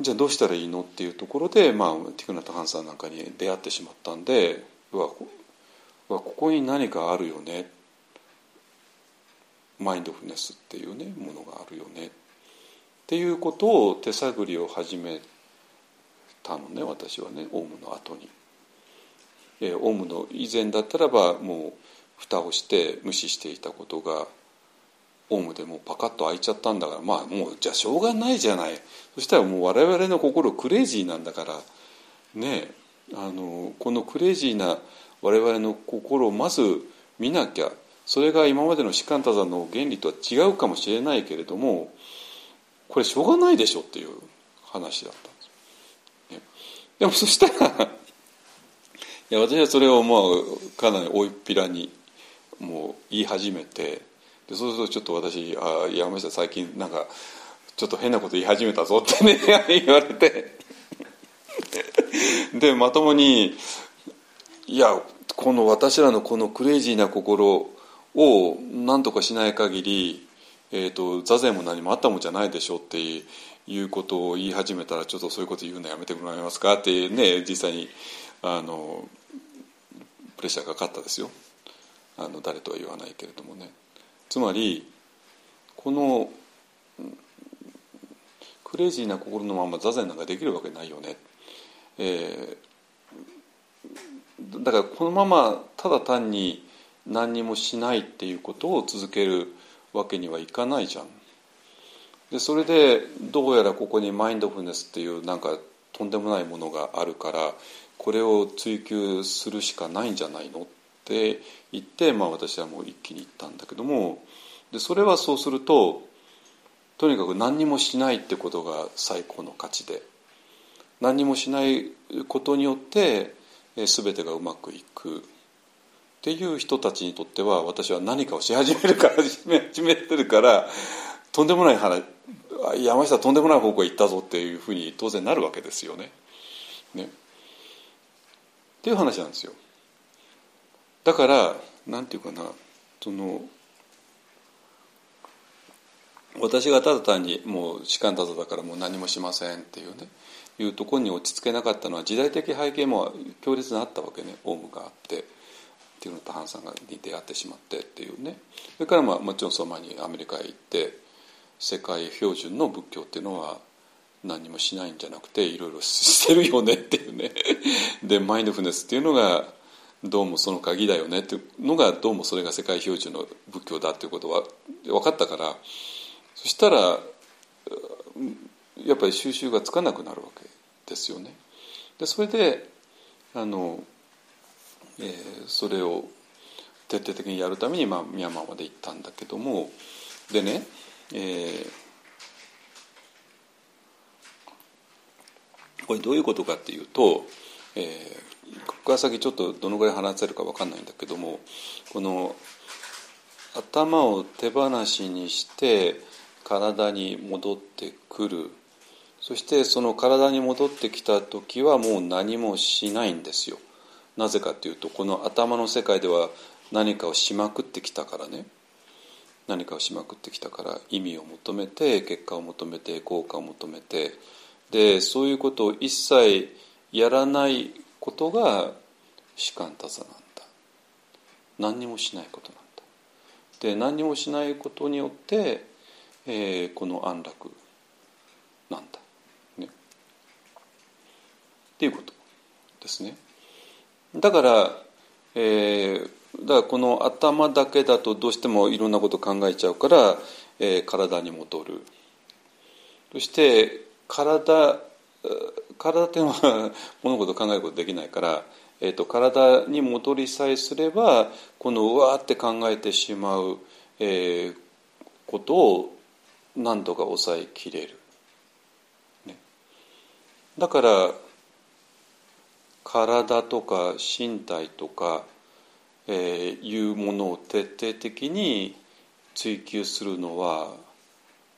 じゃあどうしたらいいのっていうところで、まあ、ティクナタ・ハンさんなんかに出会ってしまったんでうわここに何かあるよねマインドフルネスっていうねものがあるよねっていうことを手探りを始めたのね私はねオウムの後に。えー、オウムの以前だったらばもう蓋をして無視していたことがオウムでもうパカッと開いちゃったんだからまあもうじゃあしょうがないじゃない。そしたらもう我々の心クレイジーなんだからねあのこのクレイジーな我々の心をまず見なきゃそれが今までの士官多山の原理とは違うかもしれないけれどもこれしょうがないでしょっていう話だったんです、ね、でもそしたらいや私はそれをもうかなり大っぴらにもう言い始めてでそうするとちょっと私「あ山下最近なんかちょっと変なこと言い始めたぞ」ってね <laughs> 言われて。でまともに「いやこの私らのこのクレイジーな心を何とかしない限り、えーと、座禅も何もあったもんじゃないでしょ」っていうことを言い始めたらちょっとそういうこと言うのやめてもらえますかってね実際にあのプレッシャーかかったですよ。あの誰とは言わないけれどもね。つまりこのクレイジーな心のまま座禅なんかできるわけないよね、えー、だからこのままただ単に何にもしないっていうことを続けるわけにはいかないじゃん。でそれでどうやらここにマインドフルネスっていうなんかとんでもないものがあるからこれを追求するしかないんじゃないの？って言って、まあ、私はもう一気に言ったんだけどもでそれはそうするととにかく何にもしないってことが最高の価値で何にもしないことによって全てがうまくいくっていう人たちにとっては私は何かをし始めるから始め <laughs> 始めてるからとんでもない話山下とんでもない方向へ行ったぞっていうふうに当然なるわけですよね。ねっていう話なんですよだからなんていうかなその私がただ単にもう士官ただだからもう何もしませんっていうねいうところに落ち着けなかったのは時代的背景も強烈にあったわけねオウムがあってっていうのとハンさんがに出会ってしまってっていうね。それからまあもちろんその前にアメリカへ行って世界標準の仏教っていうのは何もしないんじゃなくていろいろ <laughs> してるよねっていうね。でマインドフネスっていうのがどうもその鍵だよねっていうのがどうもそれが世界標準の仏教だっていうことは分かったからそしたらやっぱり収集がつかなくなるわけですよね。でそれであの、えー、それを徹底的にやるために、まあ、ミャンマーまで行ったんだけどもでね、えーこれどういうことかっていうと、えー、ここから先ちょっとどのぐらい話せるか分かんないんだけどもこの頭を手放しにして体に戻ってくる。そしてその体に戻ってきた時はもう何もしないんですよ。なぜかというとこの頭の世界では何かをしまくってきたからね。何かをしまくってきたから意味を求めて結果を求めて効果を求めて。でそういうことを一切やらないことが士官多座なんだ。何にもしないことなんだ。で何にもしないことによって、えー、この安楽なんだ。ね。っていうことですね。だから、えー、だからこの頭だけだとどうしてもいろんなこと考えちゃうから、えー、体に戻る。そして体体っていうのは物事を考えることできないから、<laughs> えーと、体に戻りさえすればこのうわーって考えてしまう、えー、ことを何とか抑えきれる、ね、だから体とか身体とか、えー、いうものを徹底的に追求するのは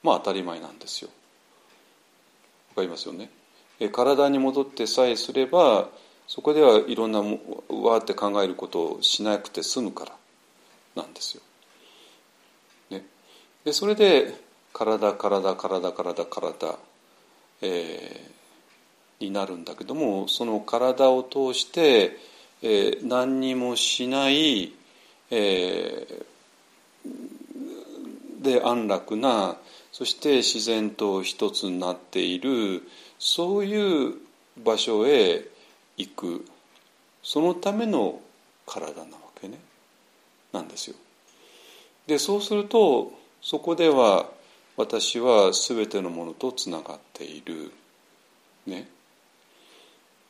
まあ当たり前なんですよ。わかりますよね？体に戻ってさえすればそこではいろんなわーって考えることをしなくて済むからなんですよ。ね、でそれで体体体体体、えー、になるんだけどもその体を通して、えー、何にもしない、えー、で安楽なそして自然と一つになっているそういう場所へ行くそのための体なわけねなんですよ。でそうするとそこでは私は全てのものとつながっている。ね。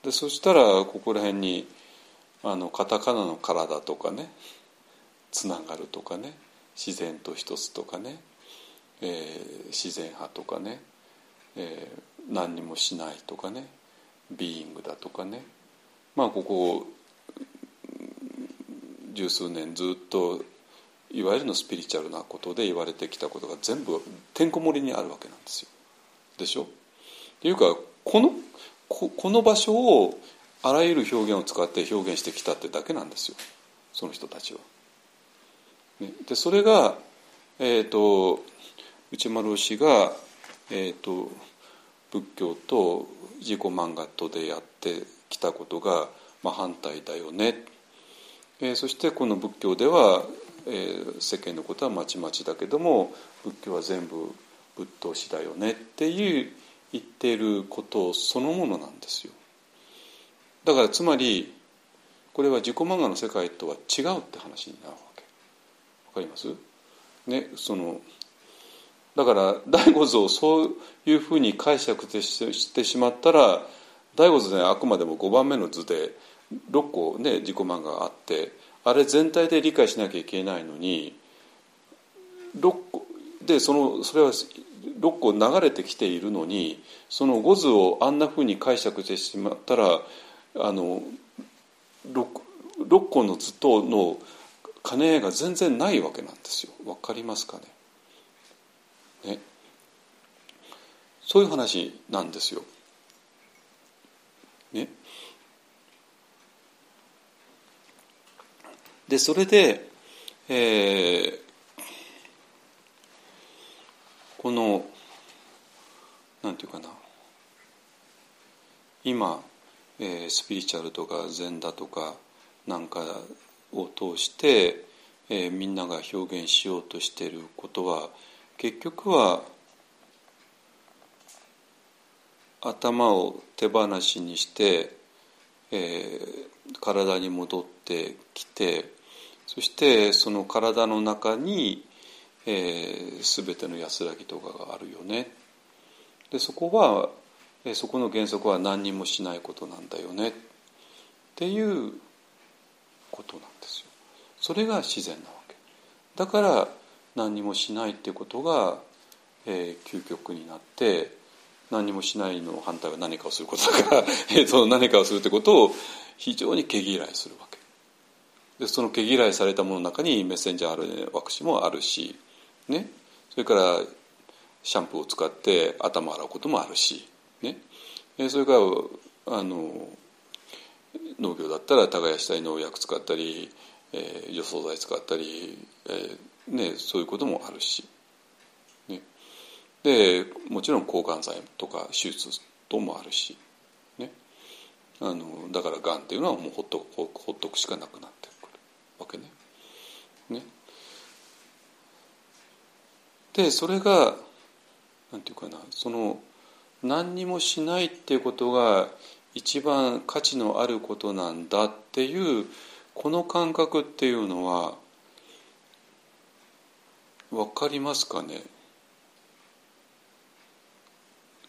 でそしたらここら辺にあのカタカナの体とかねつながるとかね自然と一つとかねえー、自然派とかね、えー、何にもしないとかねビーイングだとかねまあここ十数年ずっといわゆるのスピリチュアルなことで言われてきたことが全部てんこ盛りにあるわけなんですよ。でしょ？っていうかこのここの場所をあらゆる表現を使って表現してきたってだけなんですよその人たちは。ね、でそれが、えーと内丸氏が、えーと、仏教と自己漫画とでやってきたことが、まあ、反対だよね、えー、そしてこの仏教では、えー、世間のことはまちまちだけども仏教は全部仏道師だよねっていう言っていることそのものなんですよ。だからつまりこれは自己漫画の世界とは違うって話になるわけ。わかります？ね、そのだから醍醐図をそういうふうに解釈してしまったら醍醐図ねあくまでも5番目の図で6個ね自己漫画があってあれ全体で理解しなきゃいけないのに6個でそのそれは6個流れてきているのにその5図をあんなふうに解釈してしまったらあの 6, 6個の図との兼ね合いが全然ないわけなんですよ。わかりますかね？ね、そういう話なんですよ。ね、でそれで、えー、このなんていうかな。今、えー、スピリチュアルとか禅だとかなんかを通して、えー、みんなが表現しようとしていることは結局は頭を手放しにして、えー、体に戻ってきてそしてその体の中に、えー、全ての安らぎとかがあるよね。でそこは、え、そこの原則は何にもしないことなんだよね。っていうことなんですよ。それが自然なわけ。だから何にもしないっていうことが、えー、究極になって何もしないの反対は何かをすることだから <laughs> その何かをするってことを非常に毛嫌いするわけ。でその毛嫌いされたものの中にメッセンジャー RNA ワクチンもあるし、ね、それからシャンプーを使って頭洗うこともあるし、ね、それからあの農業だったら耕したり農薬使ったりえー、除草剤使ったり、えーね、そういうこともあるし、ね、でもちろん抗がん剤とか手術ともあるし、ね、あのだからがんっていうのはもうほっとほほっとくしかなくなってくるわけね。ね。でそれがなんていうかなその何にもしないっていうことが一番価値のあることなんだっていうこの感覚っていうのは分かりますかね？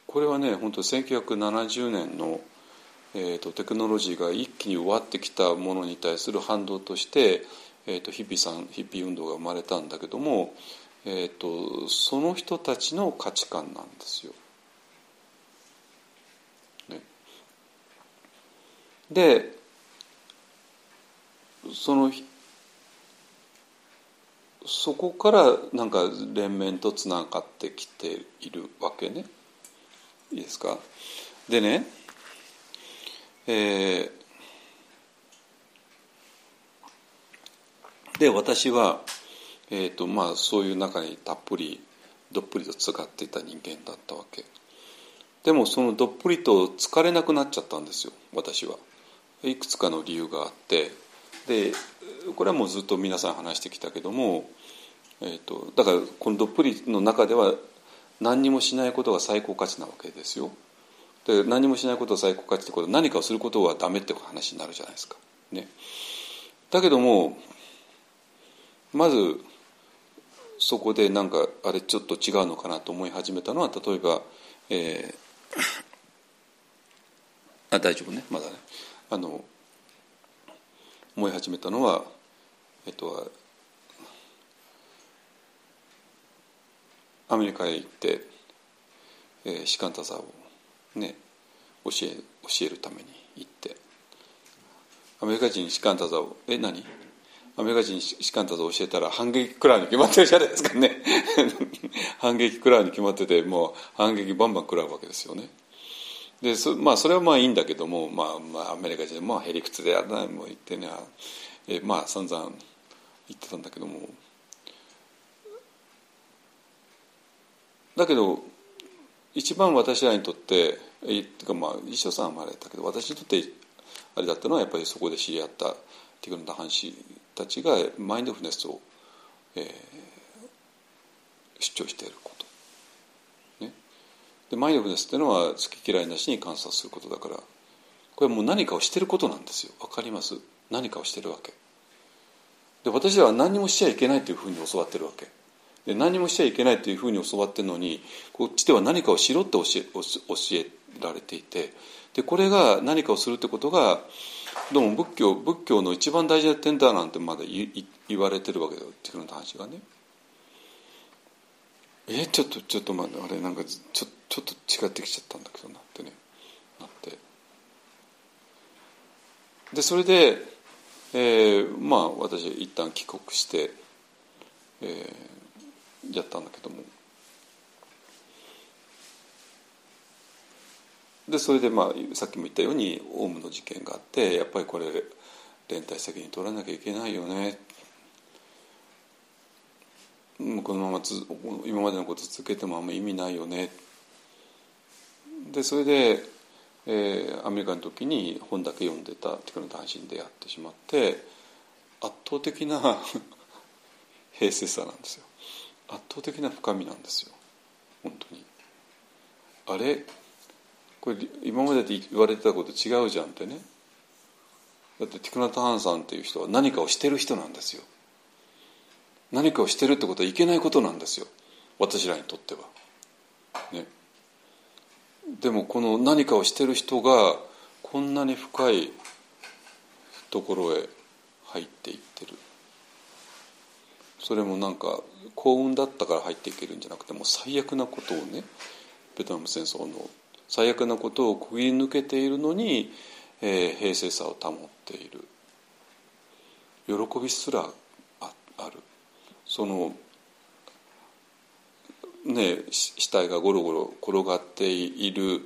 これはね本当1970年の、えーと、テクノロジーが一気に終わってきたものに対する反動として、えーと、ヒッピーさんヒッピー運動が生まれたんだけども、えーとその人たちの価値観なんですよ。でそのそこからなんか連綿とつながってきているわけね。いいですか？でねえー、で私は、えーとまあ、そういう中にたっぷりどっぷりと使っていた人間だったわけ。でもそのどっぷりと疲れなくなっちゃったんですよ私は。いくつかの理由があって。でこれはもうずっと皆さん話してきたけども、えーと、だからこのどっぷりの中では何にもしないことが最高価値なわけですよ。で何もしないことが最高価値ってことは何かをすることはダメって話になるじゃないですか。ね、だけどもまずそこでなんかあれちょっと違うのかなと思い始めたのは例えば、えー、あ大丈夫ねまだねあの思い始めたのは、えっと、アメリカへ行って、えー、シカンタザーをね教え教えるために行ってアメリカ人シカンタザーをえ何？アメリカ人シカンタザを教えたら反撃食らうに決まってるじゃないですかね。反撃食らうに決まっててもう反撃バンバン食らうわけですよね。でそ,、まあ、それはまあいいんだけども、まあまあ、アメリカ人まあへりくつでやらないも言ってねえまあ散々言ってたんだけどもだけど一番私らにとってえってかまあ一緒さんはあれだけど私にとってあれだったのはやっぱりそこで知り合ったティグルの藩士たちがマインドフネスを、えー、主張している。でマインドフルネスっていうのは好き嫌いなしに観察することだからこれはもう何かをしてることなんですよ。わかります？何かをしてるわけ。で私らは何もしちゃいけないというふうに教わってるわけ。で何もしちゃいけないというふうに教わってるのにこっちでは何かをしろって教え教えられていてでこれが何かをするってことがどうも仏教仏教の一番大事な点だなんてまだ言われてるわけだよ。っていう話がね。えちょっとちょっと待ってあれなんかちょちょっと違ってきちゃったんだけどなってねなって。でそれで、えー、まあ私一旦帰国して、えー、やったんだけども。でそれでまあさっきも言ったようにオウムの事件があってやっぱりこれ連帯責任取らなきゃいけないよねこのままつ今までのこと続けてもあんま意味ないよね。でそれで、えー、アメリカの時に本だけ読んでたテクノ男子に出会ってしまって圧倒的な <laughs> 平静さなんですよ。圧倒的な深みなんですよ。本当に。あれ？これ今までで言われてたこと違うじゃんってね。だってティクナタハンさんっていう人は何かをしてる人なんですよ。何かをしてるってことはいけないことなんですよ。私らにとっては。ね、でもこの何かをしてる人がこんなに深いところへ入っていってる。それもなんか幸運だったから入っていけるんじゃなくてもう最悪なことをねベトナム戦争の最悪なことをくぐり抜けているのに、えー、平静さを保っている。喜びすらある。そのね死体がゴロゴロ転がっている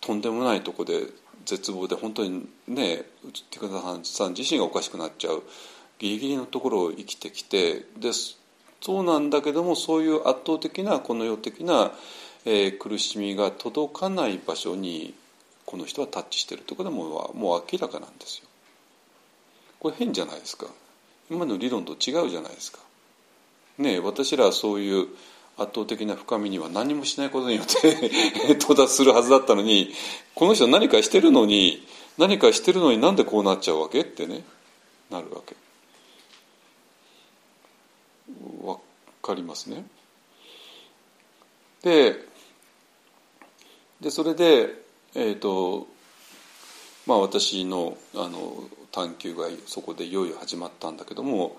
とんでもないとこで絶望で本当にねティクナさん自身がおかしくなっちゃうギリギリのところを生きてきてでそうなんだけどもそういう圧倒的なこの世的な、えー、苦しみが届かない場所にこの人はタッチしてるとことはもうもう明らかなんですよ。これ変じゃないですか今の理論と違うじゃないですか。ね私らはそういう圧倒的な深みには何もしないことによって <laughs> 到達するはずだったのにこの人何かしてるのに何かしてるのになんでこうなっちゃうわけってねなるわけ。わかりますね。ででそれで、えーとまあ、私のあの探求がそこでいよいよ始まったんだけども、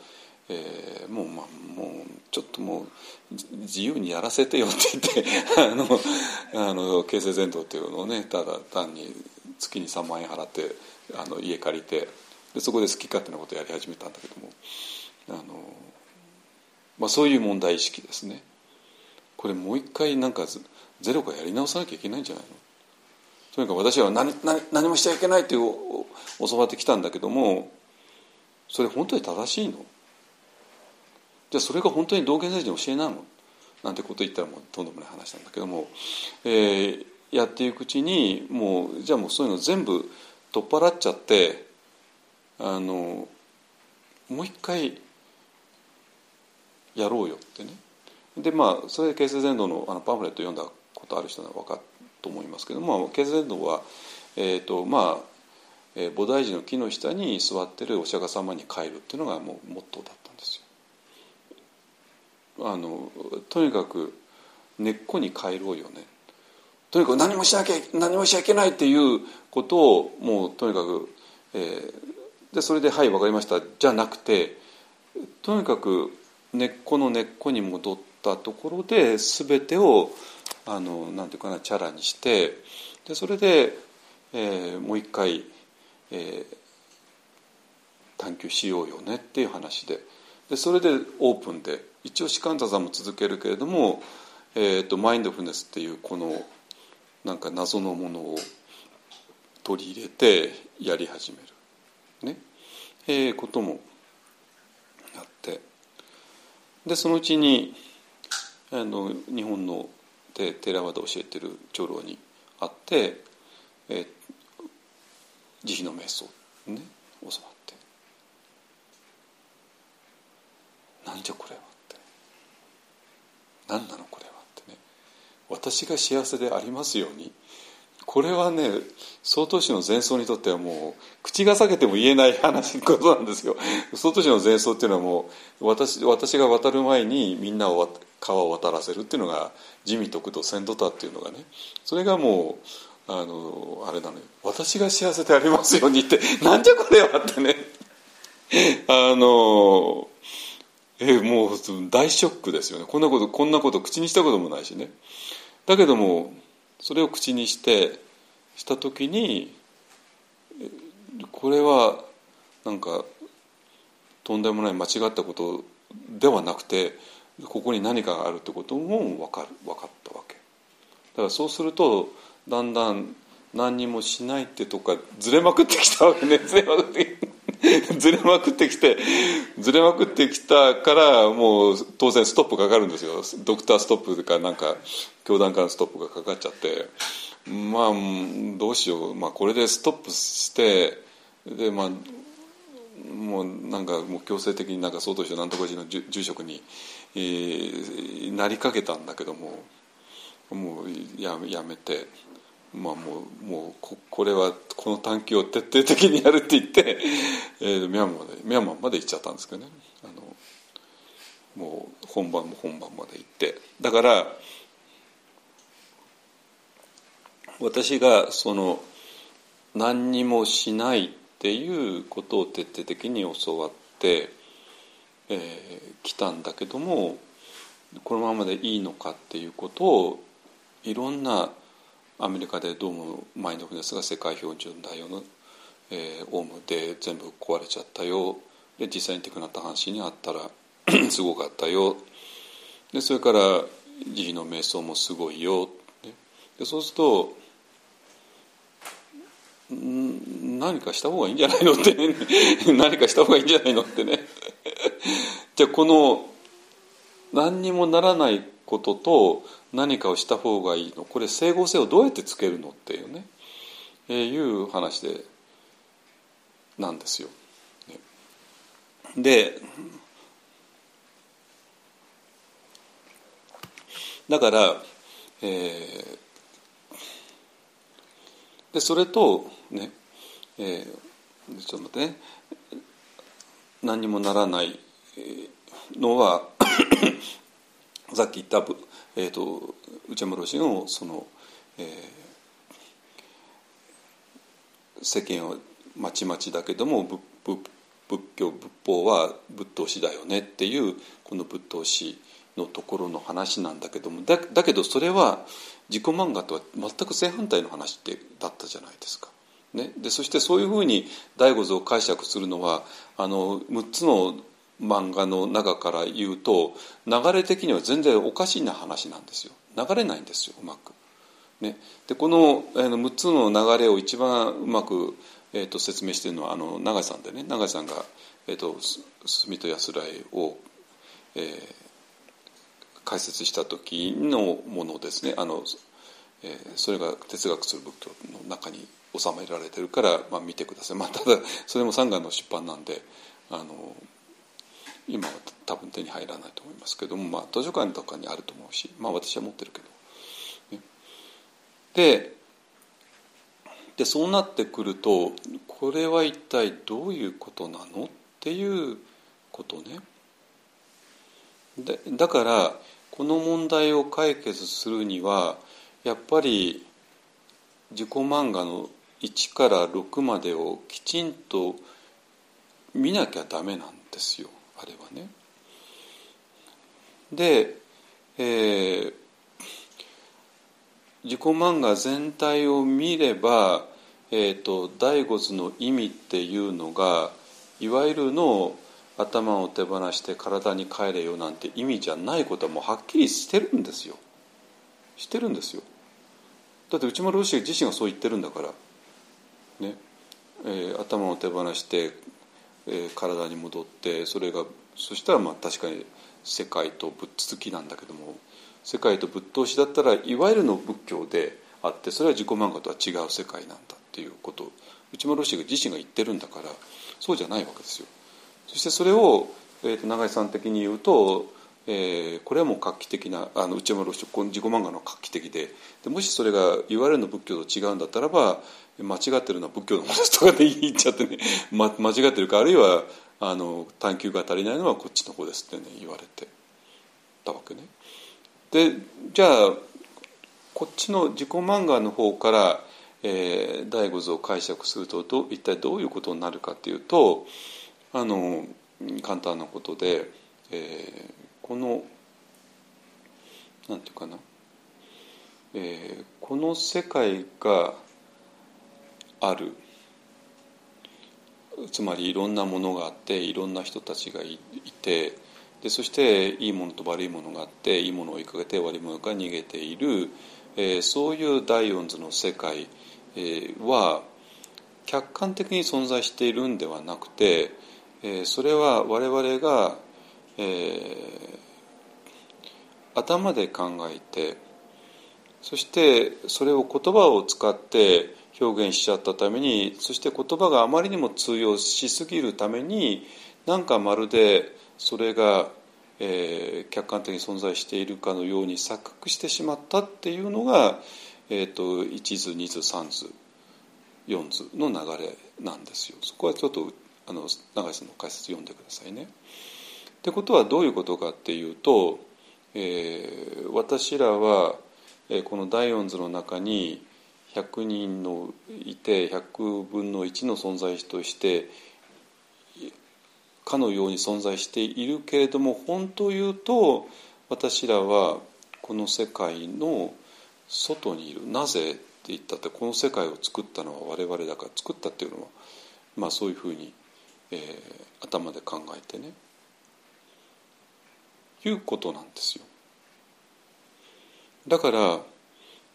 えー、もうまあもうちょっともう自由にやらせてよって言ってあのあの形成伝道っていうのをねただ単に月に3万円払ってあの家借りてでそこで好き勝手なことをやり始めたんだけどもあの、まあ、そういう問題意識ですね。これもう一回なんかゼロからやり直さなきゃいけないんじゃないの？とにかく私は何何何もしちゃいけないって教わってきたんだけどもそれ本当に正しいの？じゃあそれが本当に道元先生に教えなの？なんてこと言ったらもうとんでもない話なんだけども、えー、やっていくうちにもうじゃあもうそういうの全部取っ払っちゃってあのもう一回やろうよってね。でまあそれで形成伝道のあのパンフレット読んだことある人は分かると思いますけども形成伝道は、えーとまあえー、菩提寺の木の下に座ってるお釈迦様に帰るっていうのがもうモットーだった。あのとにかく根っこに帰ろうよね。とにかく何もしなきゃ何もしちゃいけないっていうことをもうとにかく、えー、でそれで「はい分かりました」じゃなくてとにかく根っこの根っこに戻ったところで全てをあのなんていうかなチャラにしてでそれで、えー、もう一回、えー、探求しようよねっていう話で。でそれでオープンで一応士官座さんも続けるけれども、えーと、マインドフネスっていうこのなんか謎のものを取り入れてやり始める、ね。えー、こともやって。でそのうちにあの日本ので寺和で教えてる長老に会って、えー、慈悲の瞑想ね教わって。なんじゃこれは。何なのこれはってね。私が幸せでありますように。これはね曹洞宗の前奏にとってはもう口が裂けても言えない話ことなんですよ。曹洞宗の前奏っていうのはもう私私が渡る前にみんなを川を渡らせるっていうのが地味徳と先度田っていうのがね。それがもうあのあれなのよ。私が幸せでありますようにってなんじゃこれはってね。あのえもう大ショックですよね。こんなことこんなこと口にしたこともないしね。だけどもそれを口にしてした時にこれはなんかとんでもない間違ったことではなくてここに何かがあるってことも分かる分かったわけ。だからそうするとだんだん何にもしないってとかずれまくってきたわけね。ずれまくってずれまくってきてずれまくってきたからもう当然ストップかかるんですよ。ドクターストップかなんか教団からストップがかかっちゃって。まあどうしよう、まあ、これでストップしてでまあもうなんかもう強制的になんか総統省なんとか寺の住職にえー、なりかけたんだけどももうややめて、まあ、もうもうここれはこの探求を徹底的にやるって言って、<laughs> えー、ミャンマーでミャンマーまで行っちゃったんですけどね。あのもう本番も本番まで行って。だから私がその何にもしないっていうことを徹底的に教わってえー、来たんだけどもこのままでいいのかっていうことをいろんなアメリカでどうもマインドフルネスが世界標準だよの、えー、オウムで全部壊れちゃったよ。で実際にテクナタ阪神にあったら <clears throat> すごかったよ。でそれから慈悲の瞑想もすごいよ。でそうすると何かした方がいいんじゃないのって、<laughs> 何かした方がいいんじゃないのってね。じゃあこの何にもならないことと何かをした方がいいの？これ整合性をどうやってつけるの？っていうね、えーいう話でなんですよ。でだから、えーでそれとね、えーちょっと待ってね。何にもならないのは <coughs> さっき言った、えー、と内山老師のその、えー世間はまちまちだけども仏仏教仏法は仏道師だよねっていうこの仏道師のところの話なんだけどもだだけどそれは自己漫画とは全く正反対の話ってだったじゃないですか。ね、でそしてそういうふうに醍醐図を解釈するのはあの6つの漫画の中から言うと流れ的には全然おかしいな話なんですよ。流れないんですようまく。ね、でこのあの6つの流れを一番うまく、えー、と説明しているのはあの永井さんでね。永井さんが、えー、と住と安らいを、えー解説した時のものですね。あの、えーそれが哲学する仏教の中に収められてるから、まあ、見てください、まあ、ただそれも三眼の出版なんであの今は多分手に入らないと思いますけども、まあ、図書館とかにあると思うし、まあ、私は持ってるけど。ねででそうなってくるとこれは一体どういうことなのっていうことね。でだからこの問題を解決するにはやっぱり自己漫画の1から6までをきちんと見なきゃダメなんですよあれはね。で、えー自己漫画全体を見れば、えー、と醍醐図の意味っていうのがいわゆるの頭を手放して体に帰れよなんて意味じゃないことはもうはっきりしてるんですよ。してるんですよ。だって内村老師自身がそう言ってるんだから。ね、えー頭を手放して、え体に戻ってそれがそしたらまあ確かに世界とぶっつきなんだけども世界とぶっ通しだったらいわゆるの仏教であってそれは自己漫画とは違う世界なんだっていうことを内村老師が自身が言ってるんだからそうじゃないわけですよ。そしてそれを、えー、と永井さん的に言うと、えーこれはもう画期的なあの内山老師この自己漫画の画期的ででもしそれがいわゆるの仏教と違うんだったらば間違ってるのは仏教のものですとかで言っちゃってね、<laughs> ま、間違ってるかあるいはあの探求が足りないのはこっちの方ですってね言われてたわけね。でじゃあこっちの自己漫画の方から、えー、醍醐図を解釈するとど一体どういうことになるかっていうとあの簡単なことで、えーこのなんていうかな、えーこの世界がある。つまりいろんなものがあっていろんな人たちがいてでそしていいものと悪いものがあっていいものを追いかけて悪いものが逃げている、えーそういう第四図の世界、えーは客観的に存在しているんではなくて、えーそれは我々が、えー頭で考えてそしてそれを言葉を使って表現しちゃったためにそして言葉があまりにも通用しすぎるためになんかまるでそれが、えー客観的に存在しているかのように錯覚してしまったっていうのが、えー、と一図二図三図四図の流れなんですよ。そこはちょっとあの永井さんの解説読んでくださいね。ってことはどういうことかっていうと、えー私らは、えーこの第四図の中に100人のいて100分の1の存在としてかのように存在しているけれども本当言うと私らはこの世界の外にいる。なぜって言ったってこの世界を作ったのは我々だから作ったっていうのはまあそういうふうに、えー頭で考えてね。いうことなんですよ。だから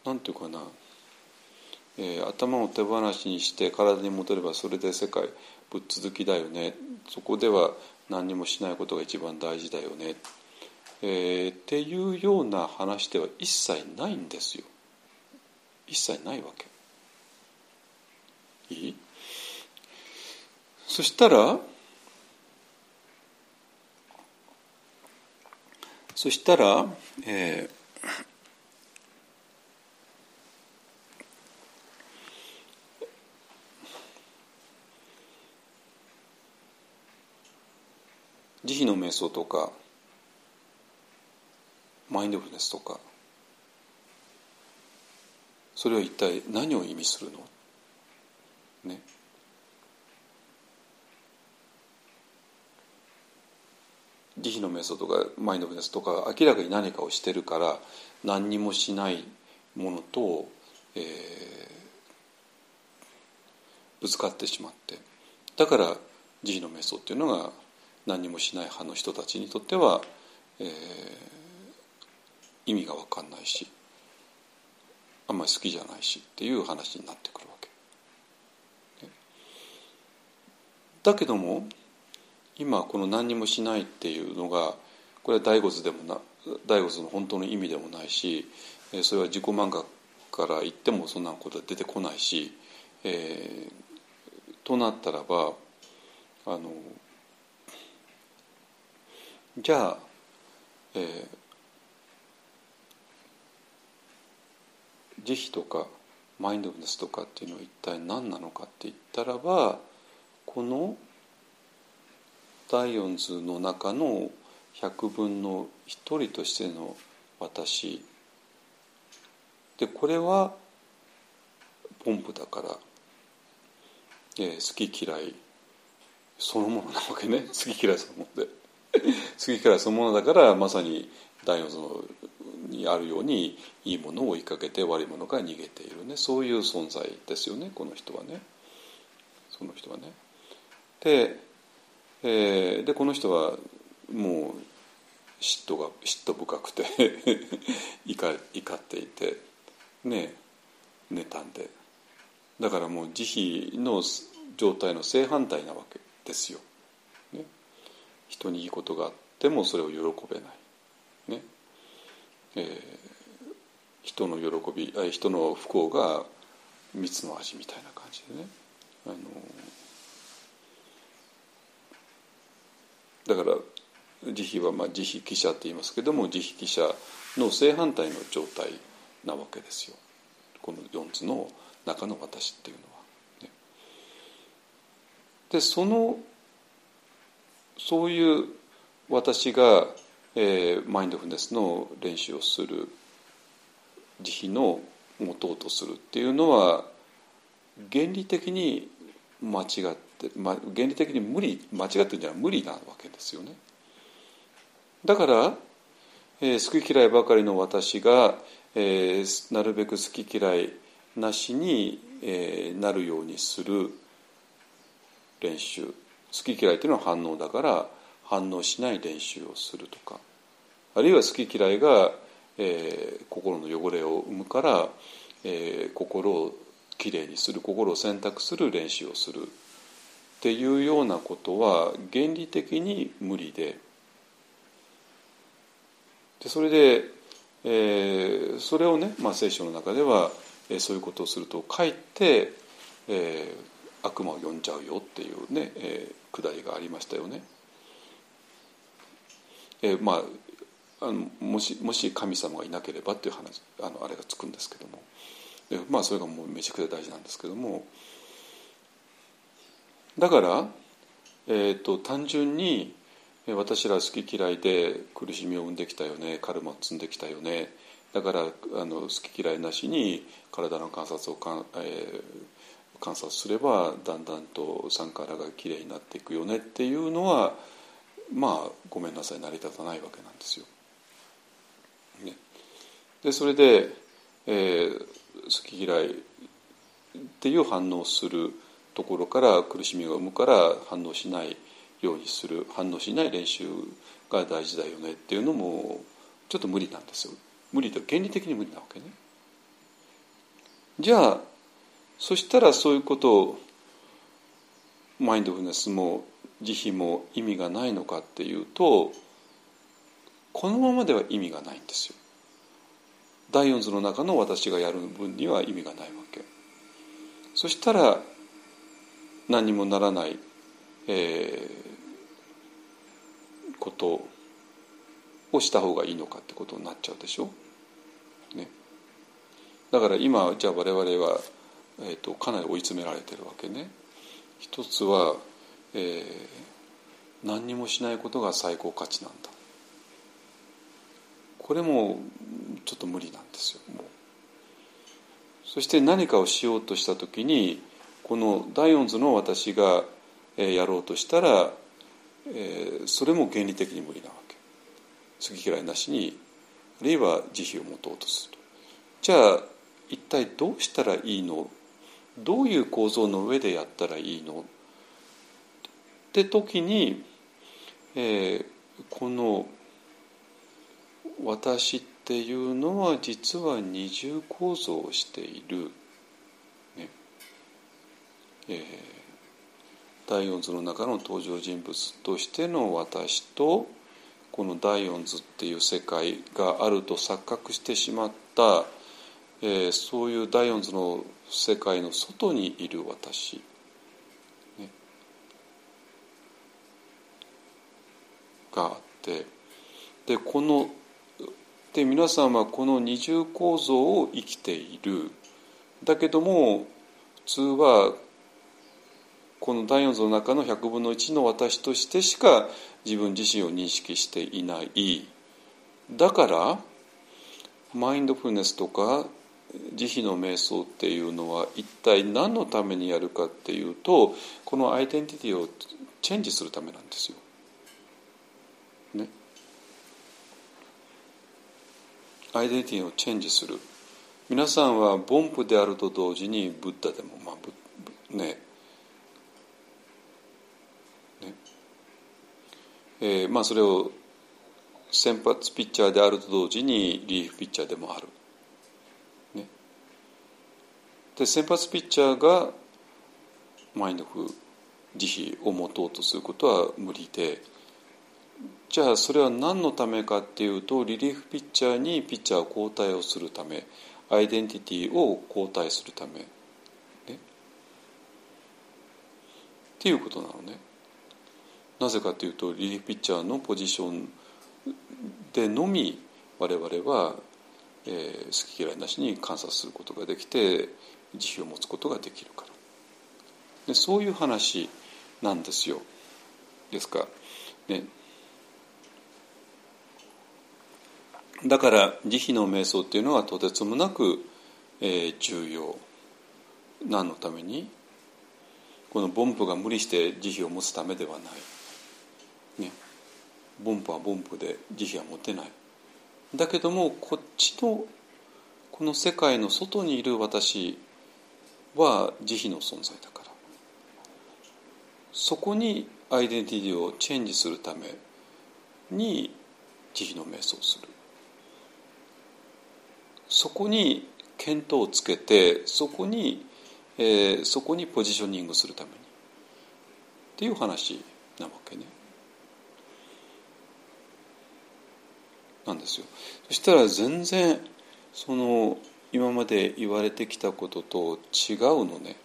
なんていうかな。えー頭を手放しにして体に戻ればそれで世界ぶっ続きだよね。そこでは何にもしないことが一番大事だよね、えーっていうような話では一切ないんですよ。一切ないわけ。いい？そしたらそしたら、えー慈悲の瞑想とかマインドフルネスとかそれは一体何を意味するの？ね。慈悲の瞑想とかマインドフルネスとか明らかに何かをしてるから何にもしないものと、えーぶつかってしまって。だから慈悲の瞑想っていうのが何もしない派の人たちにとっては、えー意味が分かんないしあんまり好きじゃないしっていう話になってくるわけ。だけども今この何にもしないっていうのがこれは大仏でもな大仏の本当の意味でもないしえそれは自己漫画から言ってもそんなことは出てこないし、えーとなったらばあのじゃあ、えー慈悲とかマインドフルネスとかっていうのは一体何なのかって言ったらばこの第四図の中の百分の一人としての私。でこれはポンプだから、えー好き嫌いそのものなわけね。好き嫌いそのもので。好き嫌いそのものだからまさに第四図のにあるようにいいものを追いかけて悪いものから逃げているねそういう存在ですよねこの人はねその人はね。で,、えーでこの人はもう嫉妬が嫉妬深くて <laughs> 怒怒っていてね妬んでだからもう慈悲の状態の正反対なわけですよ。人にいいことがあってもそれを喜べない。ねえー人の喜び人の不幸が蜜の味みたいな感じでねあのだから慈悲はまあ慈悲記者って言いますけども慈悲記者の正反対の状態なわけですよこの4つの中の私っていうのは。ねでそのそういう私が、えーマインドフルネスの練習をする慈悲の持とうとするっていうのは原理的に間違って、ま、原理的に無理間違ってるんじゃない無理なわけですよね。だから、えー好き嫌いばかりの私が、えーなるべく好き嫌いなしに、えーなるようにする練習好き嫌いというのは反応だから反応しない練習をするとか。あるいは好き嫌いが、えー心の汚れを生むから、えー心をきれいにする心を選択する練習をするっていうようなことは原理的に無理で。でそれで、えーそれをね、まあ、聖書の中では、えーそういうことをするとかえって、えー悪魔を呼んじゃうよっていうね、えーくだりがありましたよね。えまああのもしもし神様がいなければっていう話あのあれがつくんですけども。でまあそれがもうめちゃくちゃ大事なんですけども。だから、えー、と単純に私ら好き嫌いで苦しみを生んできたよねカルマを積んできたよね。だからあの好き嫌いなしに体の観察をかん、えー観察すればだんだんとサンカラがきれいになっていくよねっていうのはまあごめんなさい成り立たないわけなんですよ。ね、でそれで、えー好き嫌いっていう反応するところから苦しみが生むから反応しないようにする反応しない練習が大事だよねっていうのもちょっと無理なんですよ無理と原理的に無理なわけね。じゃあ、そしたらそういうことをマインドフルネスも慈悲も意味がないのかっていうとこのままでは意味がないんですよ。第四図の中の私がやる分には意味がないわけ。そしたら何にもならない、えー、ことをした方がいいのかってことになっちゃうでしょ。ね、だから今じゃあ我々は、えーと、かなり追い詰められてるわけね。一つは、えー、何にもしないことが最高価値なんだ。これもちょっと無理なんですよ。そして何かをしようとした時にこの第四図の私がやろうとしたら、えー、それも原理的に無理なわけ。好き嫌いなしにあるいは慈悲を持とうとするじゃあ一体どうしたらいいの？どういう構造の上でやったらいいの？って時に、えー、この私っていうのは実は二重構造をしている、ね。えー、第四図の中の登場人物としての私とこの第四図っていう世界があると錯覚してしまった、えー、そういう第四図の世界の外にいる私、ね、があって。でこので皆さんはこの二重構造を生きている。だけども普通はこの第四図の中の100分の1の私としてしか自分自身を認識していない。だからマインドフルネスとか慈悲の瞑想っていうのは一体何のためにやるかっていうとこのアイデンティティをチェンジするためなんですよ。ね。アイデンティティをチェンジする皆さんは凡夫であると同時にブッダでもまあねねえー、まあそれを先発ピッチャーであると同時にリリーフピッチャーでもある。で先発ピッチャーがマインドフ慈悲を持とうとすることは無理でじゃあそれは何のためかっていうとリリーフピッチャーにピッチャー交代をするためアイデンティティを交代するため、ね、っていうことなのね。なぜかというとリリーフピッチャーのポジションでのみ我々は、えー、好き嫌いなしに観察することができて慈悲を持つことができるから。でそういう話なんですよ。ですか？ら、ね、だから慈悲の瞑想っていうのはとてつもなく、えー、重要何のためにこの凡夫が無理して慈悲を持つためではない、ね、凡夫は凡夫で慈悲は持てない。だけどもこっちのこの世界の外にいる私は慈悲の存在だからそこにアイデンティティをチェンジするために慈悲の瞑想をするそこに見当をつけてそこに、えー、そこにポジショニングするためにっていう話なわけね。なんですよ。そしたら全然その今まで言われてきたことと違うのね。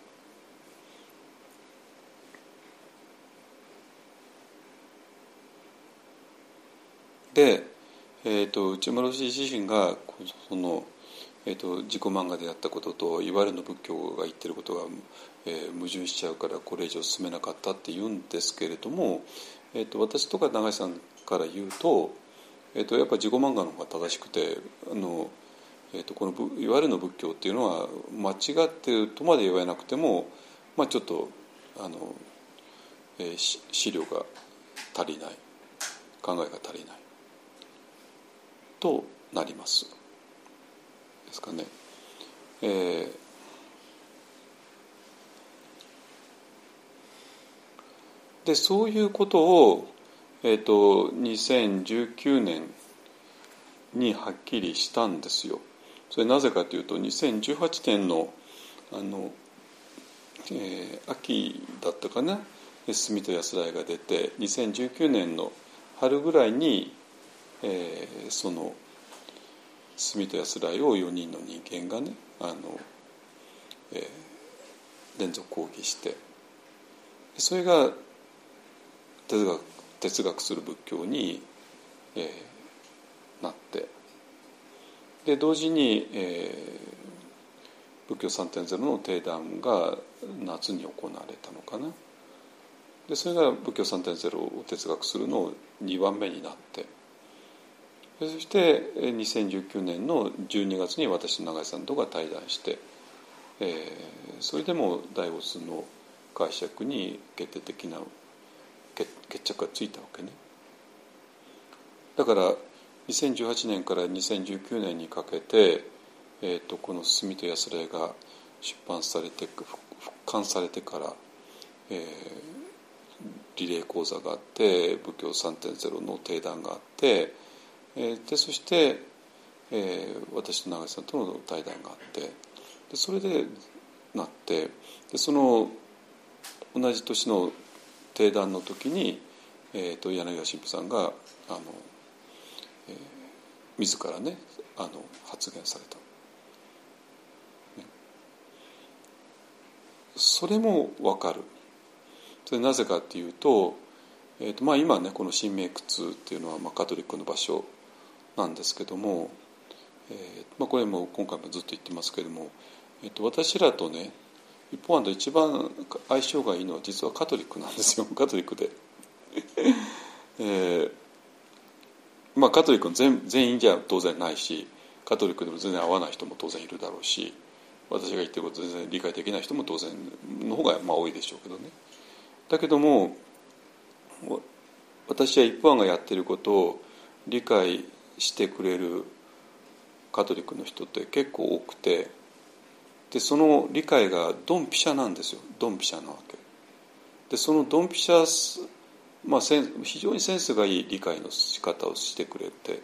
で、えーと、内村氏自身がそのえーと、自己漫画でやったことといわゆるの仏教が言ってることが、えー、矛盾しちゃうからこれ以上進めなかったって言うんですけれども、えーと、私とか永井さんから言うと,、えーと、やっぱ自己漫画の方が正しくてあの、えー、とこのいわゆるの仏教っていうのは間違ってるとまで言わなくても、まあ、ちょっとあの、えー、資料が足りない考えが足りないとなります。ですかね。えー、でそういうことを、えーと、2019年にはっきりしたんですよ。それなぜかというと2018年のあのえー秋だったかな「住と安らい」が出て2019年の春ぐらいに、えーその住と安らいを4人の人間がねあの、えー連続講義してそれが哲学哲学する仏教に、えーなってで同時に、えー仏教3.0の定談が夏に行われたのかな。でそれが仏教3.0を哲学するの2番目になって。でそして2019年の12月に私と永井さんとが対談して、えーそれでも大仏の解釈に決定的な決着がついたわけね。だから2018年から2019年にかけて、えー、とこの「住と安らい」が出版されて復刊されてから、えーリレー講座があって仏教3.0の定談があって、えーでそして、えー私と永井さんとの対談があってでそれでなってでその同じ年の定談の時に、えー、と柳家神父さんがあの、自らねあの発言された、ね。それも分かる。それなぜかっていうと,、えーとまあ、今ねこの新明窟っていうのは、まあ、カトリックの場所なんですけども、えーまあ、これも今回もずっと言ってますけども、えー、と私らとね一方で一番相性がいいのは実はカトリックなんですよ。カトリックで。えーまあ、カトリックの全全員じゃ当然ないしカトリックでも全然合わない人も当然いるだろうし私が言ってること全然理解できない人も当然の方がまあ多いでしょうけどね。だけども私は一般がやってることを理解してくれるカトリックの人って結構多くてでその理解がドンピシャなんですよドンピシャなわけでそのドンピシャ、まあ、非常にセンスがいい理解の仕方をしてくれて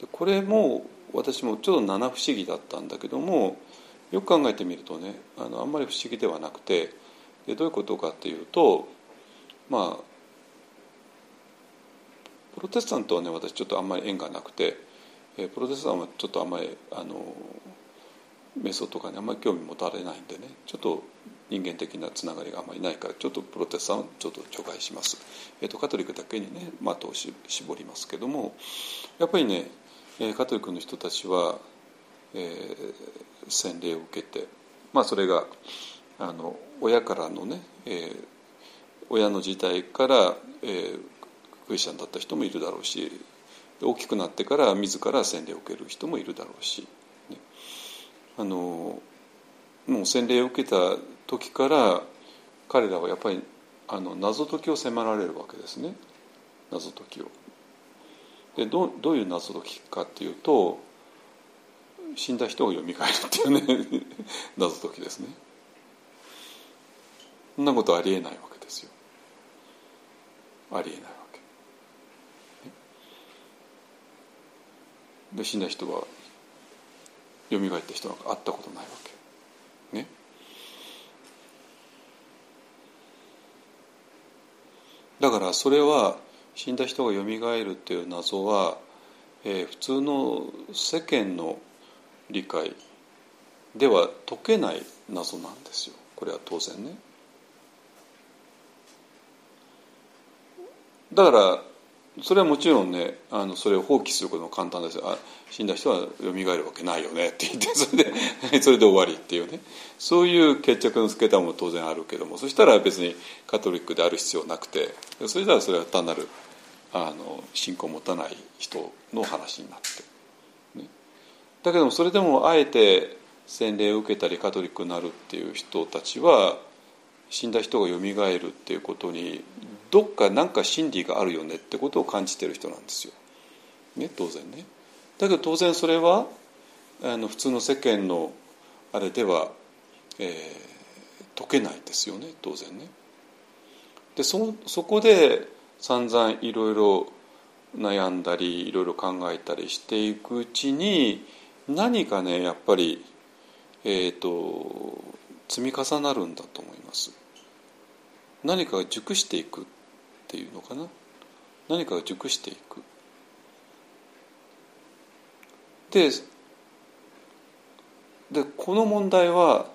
でこれも私もちょっと七不思議だったんだけどもよく考えてみるとねあのあんまり不思議ではなくてでどういうことかっていうとまあプロテスタントはね私ちょっとあんまり縁がなくて、えプロテスタントはちょっとあんまりあの瞑想とかにあんまり興味持たれないんでねちょっと人間的なつながりがあまりないからちょっとプロテスタントをちょっと除外します、えー、とカトリックだけにね的を絞りますけどもやっぱりね、えーカトリックの人たちは、えー洗礼を受けてまあそれがあの親からのね、えー親の時代から、えークリスチャンだった人もいるだろうし大きくなってから自ら洗礼を受ける人もいるだろうし、ね。あのもう洗礼を受けた時から彼らはやっぱりあの謎解きを迫られるわけですね謎解きを。でどうどういう謎解きかっていうと死んだ人が蘇るっていうね <laughs> 謎解きですね。そんなことありえないわけですよ。ありえないわけ。で死んだ人は蘇った人なんか会ったことないわけ。だからそれは死んだ人が蘇るっていう謎は、えー普通の世間の理解では解けない謎なんですよこれは当然ね。だからそれはもちろんねあのそれを放棄することも簡単ですよ。あ死んだ人は蘇るわけないよね。って言って <laughs> それで <laughs> それで終わりっていうね。そういう決着のつけ方も当然あるけども。そしたら別にカトリックである必要なくて。それならそれは単なるあの信仰を持たない人の話になって、ね、だけどもそれでもあえて洗礼を受けたりカトリックになるっていう人たちは死んだ人が蘇るっていうことにどっか何か真理があるよねってことを感じてる人なんですよ。ね当然ね。だけど当然それはあの普通の世間のあれでは、えー解けないですよね当然ね。でそそこで散々いろいろ悩んだりいろいろ考えたりしていくうちに何かねやっぱり、えー、と積み重なるんだと思います。何か熟していくっていうのかな？何かが熟していくででこの問題は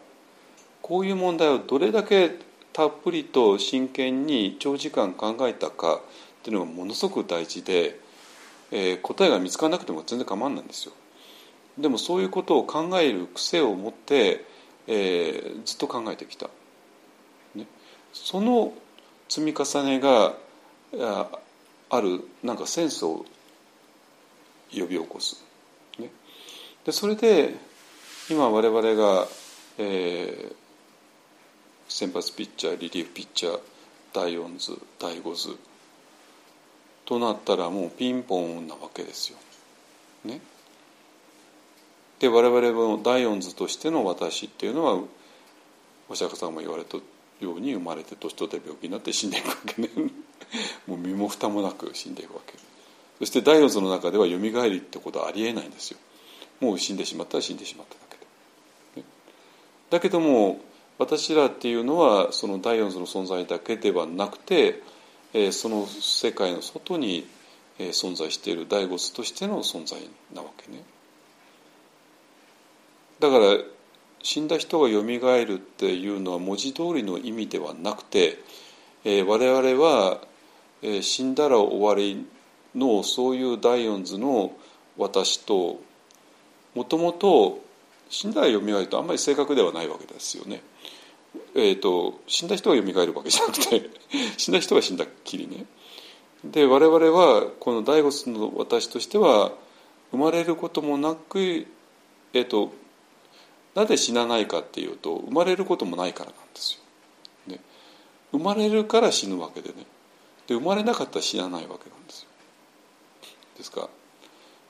こういう問題をどれだけたっぷりと真剣に長時間考えたかっていうのがものすごく大事で、えー、答えが見つからなくても全然構わないんですよ。でもそういうことを考える癖を持って、えー、ずっと考えてきた。ね、その積み重ねがあるなんかセンスを呼び起こす。ね、でそれで今我々が、えー、先発ピッチャーリリーフピッチャー第4図第5図となったらもうピンポンなわけですよ。ね、で我々も第4図としての私っていうのはお釈迦さんも言われたように生まれて年取って病気になって死んでいくわけね。<laughs> もう身も蓋もなく死んでいくわけ。そして第4図の中ではよみがえりってことはありえないんですよ。もう死んでしまったら死んでしまっただけで、ね、だけども私らっていうのはその第四図の存在だけではなくて、えー、その世界の外に、え、存在している第五図としての存在なわけね。だから死んだ人がよみがえるっていうのは文字通りの意味ではなくて、えー、我々は、えー、死んだら終わりのそういう第四図の私ともともと死んだらよみがえるとあんまり正確ではないわけですよね。えーと、死んだ人がよみがえるわけじゃなくて <laughs> 死んだ人が死んだっきりね。で我々はこの第五の私としては生まれることもなく、えーと、なぜ死なないかっていうと生まれることもないからなんですよ。ね、生まれるから死ぬわけでね。で生まれなかったら死なないわけなんですよ。ですか。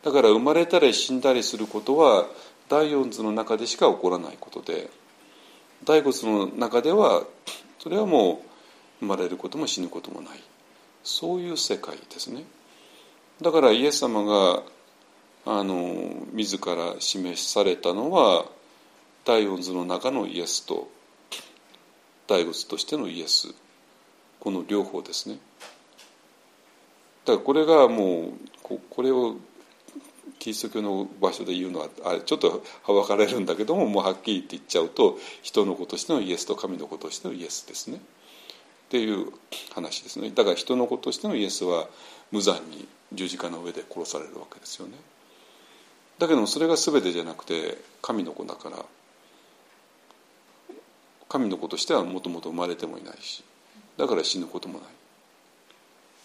だから生まれたり死んだりすることは第四図の中でしか起こらないことで第五図の中ではそれはもう生まれることも死ぬこともない。そういう世界ですね。だからイエス様があの自ら示されたのは第四図の中のイエスと第五図としてのイエス。この両方ですね。だからこれがもうこれをキリスト教の場所で言うのはあれちょっとはばかれるんだけどももうはっきり言って言っちゃうと人の子としてのイエスと神の子としてのイエスですね。っていう話ですね。だから人の子としてのイエスは無残に十字架の上で殺されるわけですよね。だけどもそれが全てじゃなくて神の子だから神の子としてはもともと生まれてもいないしだから死ぬこともない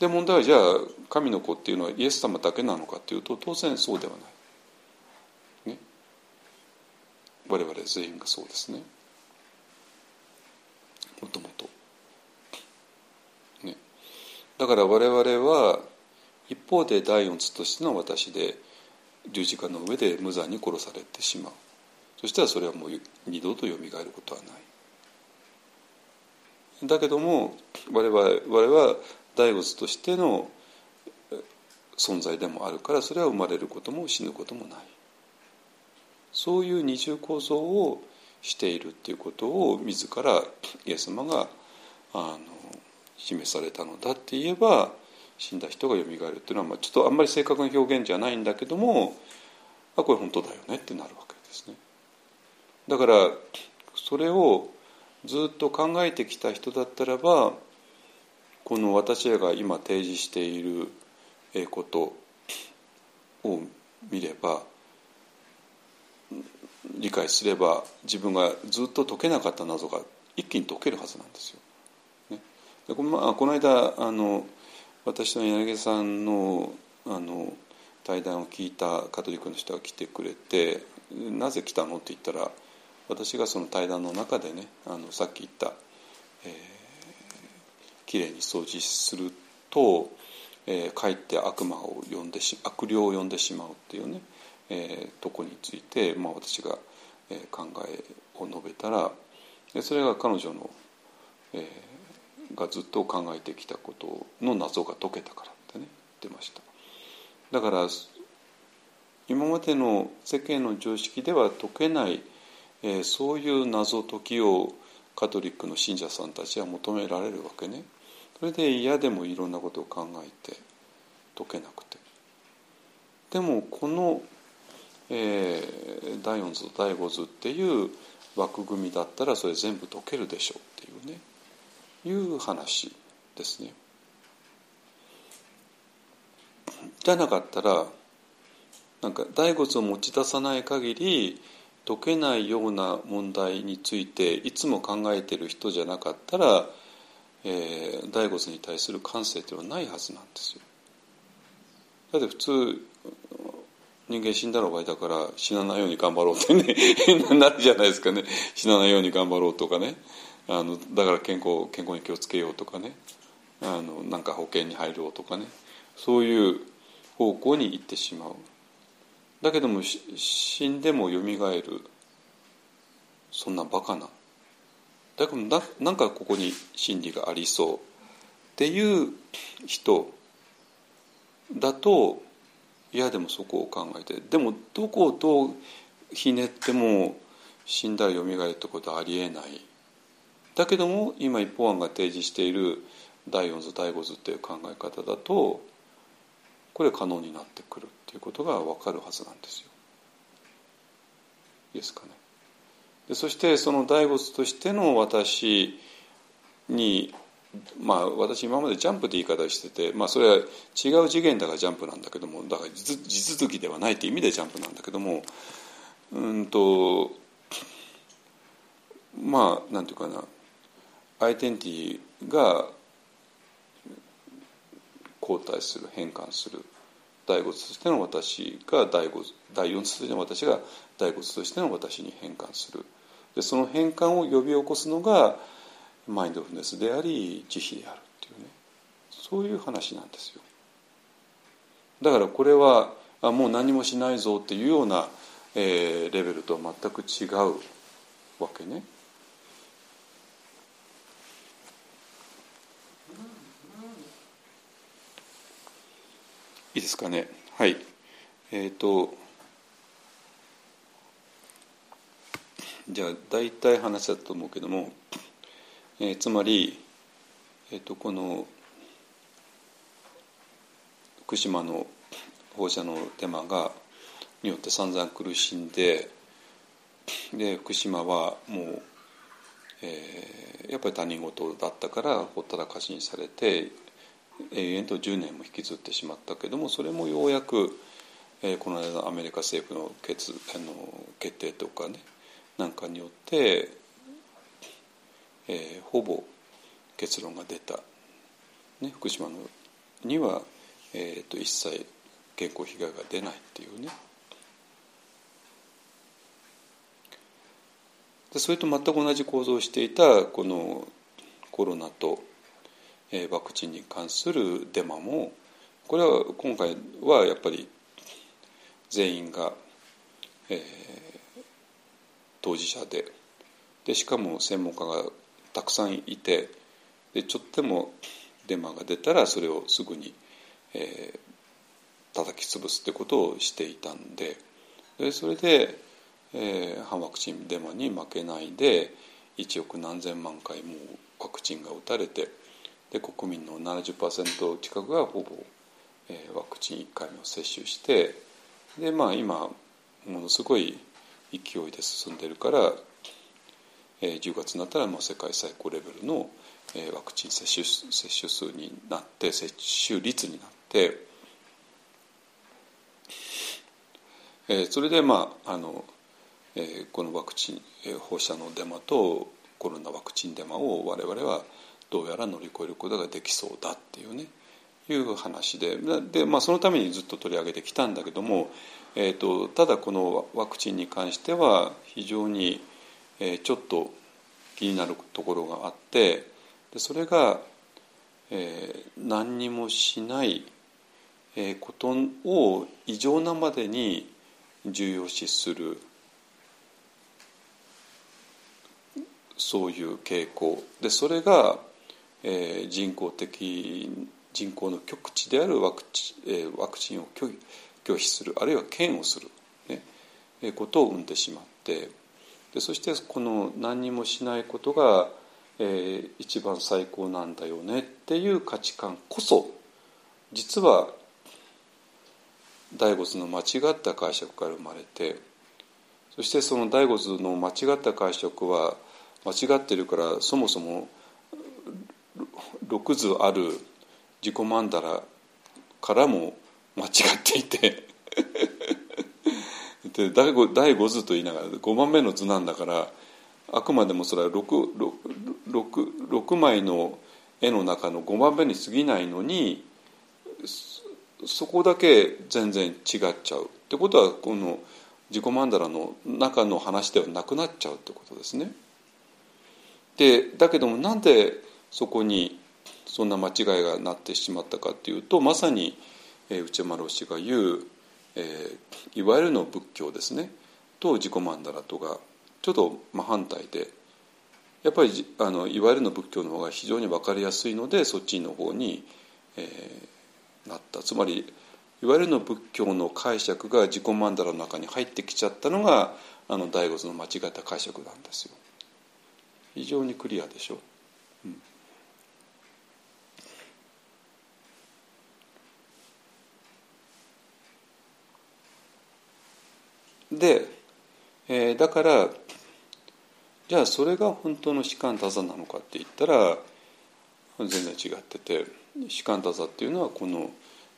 で問題はじゃあ神の子っていうのはイエス様だけなのかっていうと当然そうではない。ね、我々全員がそうですね。もともと。ね、だから我々は一方で第四つとしての私で十字架の上で無残に殺されてしまうそしたらそれはもう二度とよみがえることはないだけども我々は大仏としての存在でもあるからそれは生まれることも死ぬこともないそういう二重構造をしているっていうことを自らイエス様があの示されたのだって言えば死んだ人がよみがえるっていうのは、まあ、ちょっとあんまり正確な表現じゃないんだけどもあこれ本当だよねってなるわけですね。だからそれをずっと考えてきた人だったらばこの私らが今提示していることを見れば理解すれば自分がずっと解けなかった謎が一気に解けるはずなんですよ。ね、でこのまあ、この間あの私の柳さんのあの対談を聞いたカトリックの人が来てくれて「なぜ来たの?」って言ったら私がその対談の中でねあのさっき言った、えーきれいに掃除すると、えー、かえって悪魔を呼んでし悪霊を呼んでしまうっていうね、えー、とこについて、まあ、私が、えー、考えを述べたらそれが彼女の、えー、がずっと考えてきたことの謎が解けたからってね言ってました。だから今までの世間の常識では解けない、えー、そういう謎解きをカトリックの信者さんたちは求められるわけね。それで嫌でもいろんなことを考えて解けなくて。でもこの、えー、第四図と第五図っていう枠組みだったらそれ全部解けるでしょうっていうね。いう話ですね。じゃなかったらなんか骸骨を持ち出さない限り解けないような問題についていつも考えてる人じゃなかったら、えー、骸骨に対する感性っていうのはないはずなんですよ。だって普通人間死んだら終わりだから死なないように頑張ろうってね <laughs> なるじゃないですかね。死なないように頑張ろうとかね。あのだから健康健康に気をつけようとかね。あのなんか保険に入ろうとかね。そういう方向に行ってしまう。だけども死んでもよみがえるそんなバカな。だけどななんかここに真理がありそうっていう人だといやでもそこを考えてでもどこをどうひねっても死んだらよみがえるってことはありえない。だけども今一方案が提示している第四図第五図っていう考え方だとこれ可能になってくるっていうことが分かるはずなんですよ。いいですかね。でそしてその第五図としての私にまあ私今までジャンプって言い方してて、まあ、それは違う次元だからジャンプなんだけどもだから地続きではないって意味でジャンプなんだけどもうんとまあなんていうかなアイデンティティが交代する変換する第五図としての私が第五第四図としての私が第五図としての私に変換する。でその変換を呼び起こすのがマインドフルネスであり慈悲であるっていうね。そういう話なんですよ。だからこれはあもう何もしないぞっていうような、えー、レベルとは全く違うわけね。いいですかね。はい。えっ、ー、とじゃあ大体話だと思うけども、えー、つまり、えーと、この福島の放射能デマがによって散々苦しんでで福島はもう、えー、やっぱり他人事だったからほったらかしにされて永遠と10年も引きずってしまったけどもそれもようやく、えー、この間のアメリカ政府の決あの決定とかねなんかによって、えー、ほぼ結論が出た、ね、福島のには、えーと、一切健康被害が出ないっていうね。でそれと全く同じ構造をしていたこのコロナとワクチンに関するデマもこれは今回はやっぱり全員が、えー、当事者ででしかも専門家がたくさんいてでちょっとでもデマが出たらそれをすぐに、えー、叩き潰すってことをしていたんででそれで、えー、反ワクチンデマに負けないで1億何千万回もワクチンが打たれてで国民の70%近くがほぼ、えー、ワクチン1回目を接種してで、まあ、今ものすごい勢いで進んでるから、えー、10月になったらもう世界最高レベルの、えー、ワクチン接種接種数になって接種率になって、えー、それで、まああのえー、このワクチン、えー、放射能デマとコロナワクチンデマを我々はどうやら乗り越えることができそうだっていうねいう話で。で、まあ、そのためにずっと取り上げてきたんだけども、えーと、ただこのワクチンに関しては非常に、えー、ちょっと気になるところがあってでそれが、えー、何にもしない、えー、ことを異常なまでに重要視するそういう傾向。でそれがえー、人工的人口の極地であるワクチ,、えー、ワクチンを拒拒否するあるいは嫌悪する、ねえー、ことを生んでしまってでそしてこの何にもしないことが、えー、一番最高なんだよねっていう価値観こそ実は第五図の間違った解釈から生まれてそしてその第五図の間違った解釈は間違ってるからそもそも6図ある自己曼荼羅からも間違っていて <laughs> で第 5, 第5図と言いながら5番目の図なんだからあくまでもそれは 6, 6, 6, 6枚の絵の中の5番目に過ぎないのにそこだけ全然違っちゃうってことはこの自己曼荼羅の中の話ではなくなっちゃうってことですね。でだけどもなんでそこにそんな間違いがなってしまったかっていうとまさに、えー、内山老師が言う、えー、いわゆるの仏教ですねと自己曼荼羅とがちょっと真反対でやっぱりあのいわゆるの仏教の方が非常に分かりやすいのでそっちの方に、えー、なったつまりいわゆるの仏教の解釈が自己曼荼羅の中に入ってきちゃったのがあの醍醐図の間違った解釈なんですよ。非常にクリアでしょ。で、えー、だからじゃあそれが本当の士官多座なのかって言ったら全然違ってて士官多座っていうのはこの、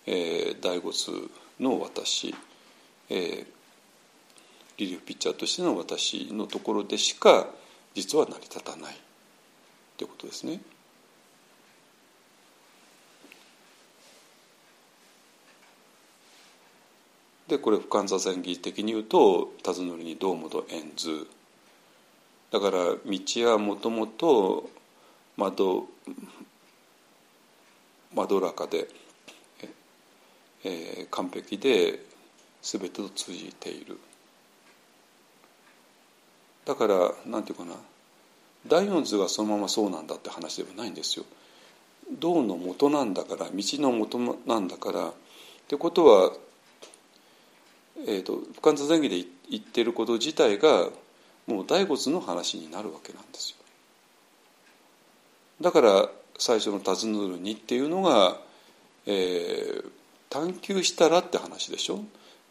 えー、第五数の私、えー、リリーフピッチャーとしての私のところでしか実は成り立たないってことですね。でこれ俯瞰座禅儀的に言うと「尋りに堂本円図」だから道はもともと窓窓らかで、えー、完璧で全てと通じている。だからなんていうかな第四図がそのままそうなんだって話ではないんですよ。道の元なんだから道の元なんだからってことは、えーと、不完全前儀で言ってること自体がもう第五図の話になるわけなんですよ。だから最初の「尋ねるに」っていうのが、えー、探求したらって話でしょ？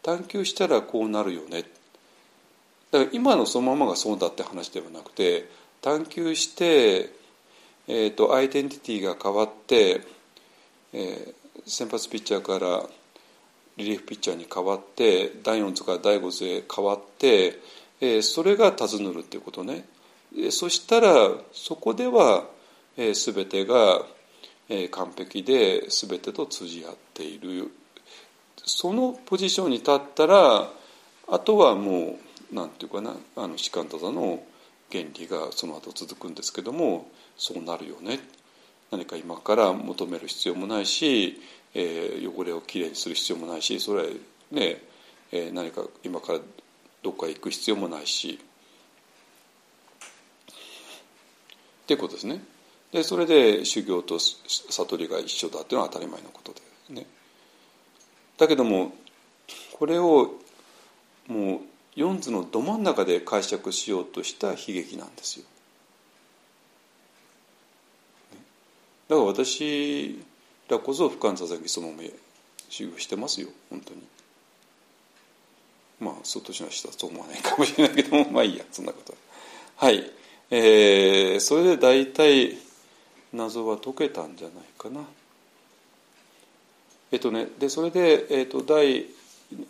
探求したらこうなるよねだから今のそのままがそうだって話ではなくて探求して、えーと、アイデンティティが変わって、えー、先発ピッチャーからリリーフピッチャーに変わって第4図から第5図へ変わって、えー、それが尋ねるっていうことね。えそしたらそこでは、えー、全てが、えー、完璧で全てと通じ合っているそのポジションに立ったらあとはもうなんていうかなあの士官多座の原理がその後続くんですけどもそうなるよね何か今から求める必要もないし、えー、汚れをきれいにする必要もないしそれはね、えー、何か今からどっか行く必要もないしっていうことですね。でそれで修行と悟りが一緒だっていうのは当たり前のことでね。だけどもこれをもう四図のど真ん中で解釈しようとした悲劇なんですよ。だから私らこそ深佐々木そのまま修行してますよ本当に。まあ相当しましたと思わないかもしれないけどもまあいいやそんなことはい、えー、それで大体謎は解けたんじゃないかな。えっとねでそれで、えっと、第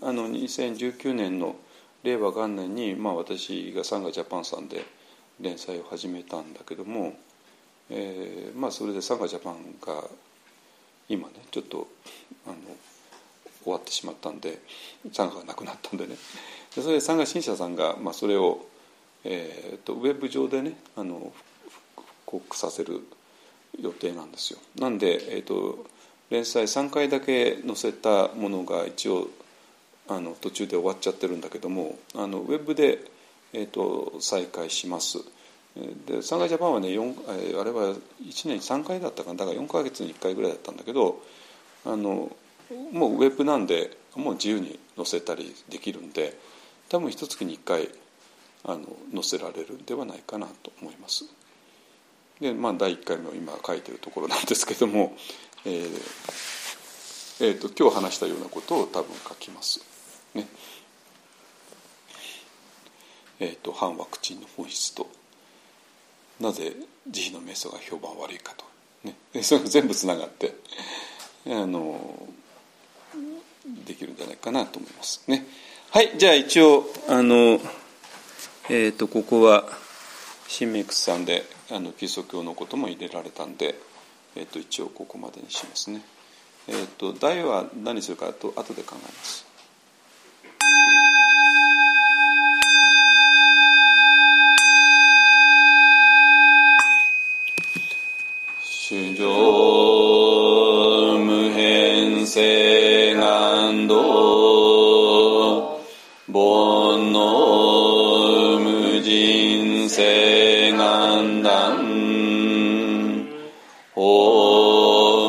あの2019年の「令和元年に、まあ、私がサンガジャパンさんで連載を始めたんだけども、えーまあ、それでサンガジャパンが今ねちょっとあの終わってしまったんでサンガがなくなったんでねでそれでサンガ新社さんが、まあ、それを、えーと、ウェブ上でねあの復刻させる予定なんですよ。なんで、えーと連載3回だけ載せたものが一応あの途中で終わっちゃってるんだけどもあのウェブで、えーと、再開します。でサンガジャパンはね4あれは1年に3回だったかなだから4か月に1回ぐらいだったんだけどあのもうウェブなんでもう自由に載せたりできるんで多分一月に1回あの載せられるんではないかなと思います。でまあ第1回目を今書いてるところなんですけども、えーえー、と今日話したようなことを多分書きます。ねえー、と反ワクチンの本質となぜ慈悲の瞑想が評判悪いかと、ね、<laughs> それが全部つながってあのできるんじゃないかなと思いますね。はいじゃあ一応あの、えー、とここは新メイクさんであのキリスト教のことも入れられたんで、えー、と一応ここまでにしますね。えー、と題は何するかと後で考えます。主上無変性願道煩悩無人性願断訪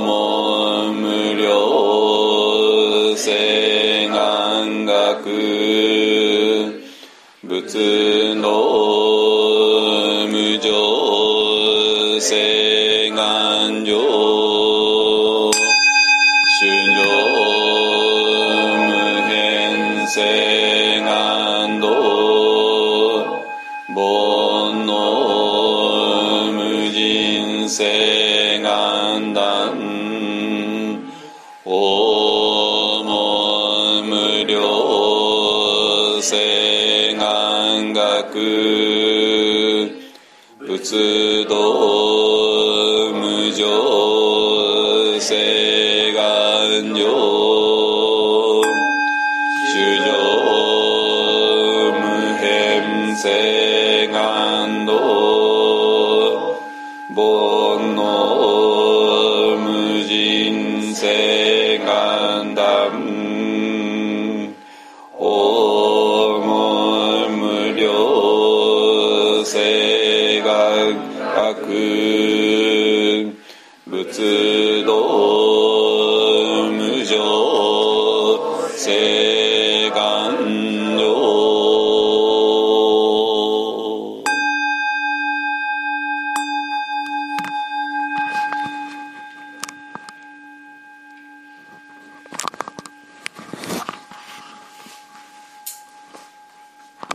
問無料性願学仏の無常性。願上主上無変性願道煩悩無人性願断訪問無料性願学仏道上主上無変性願上主上無変性願道煩悩無人性願断訪問無料性願学 Yes.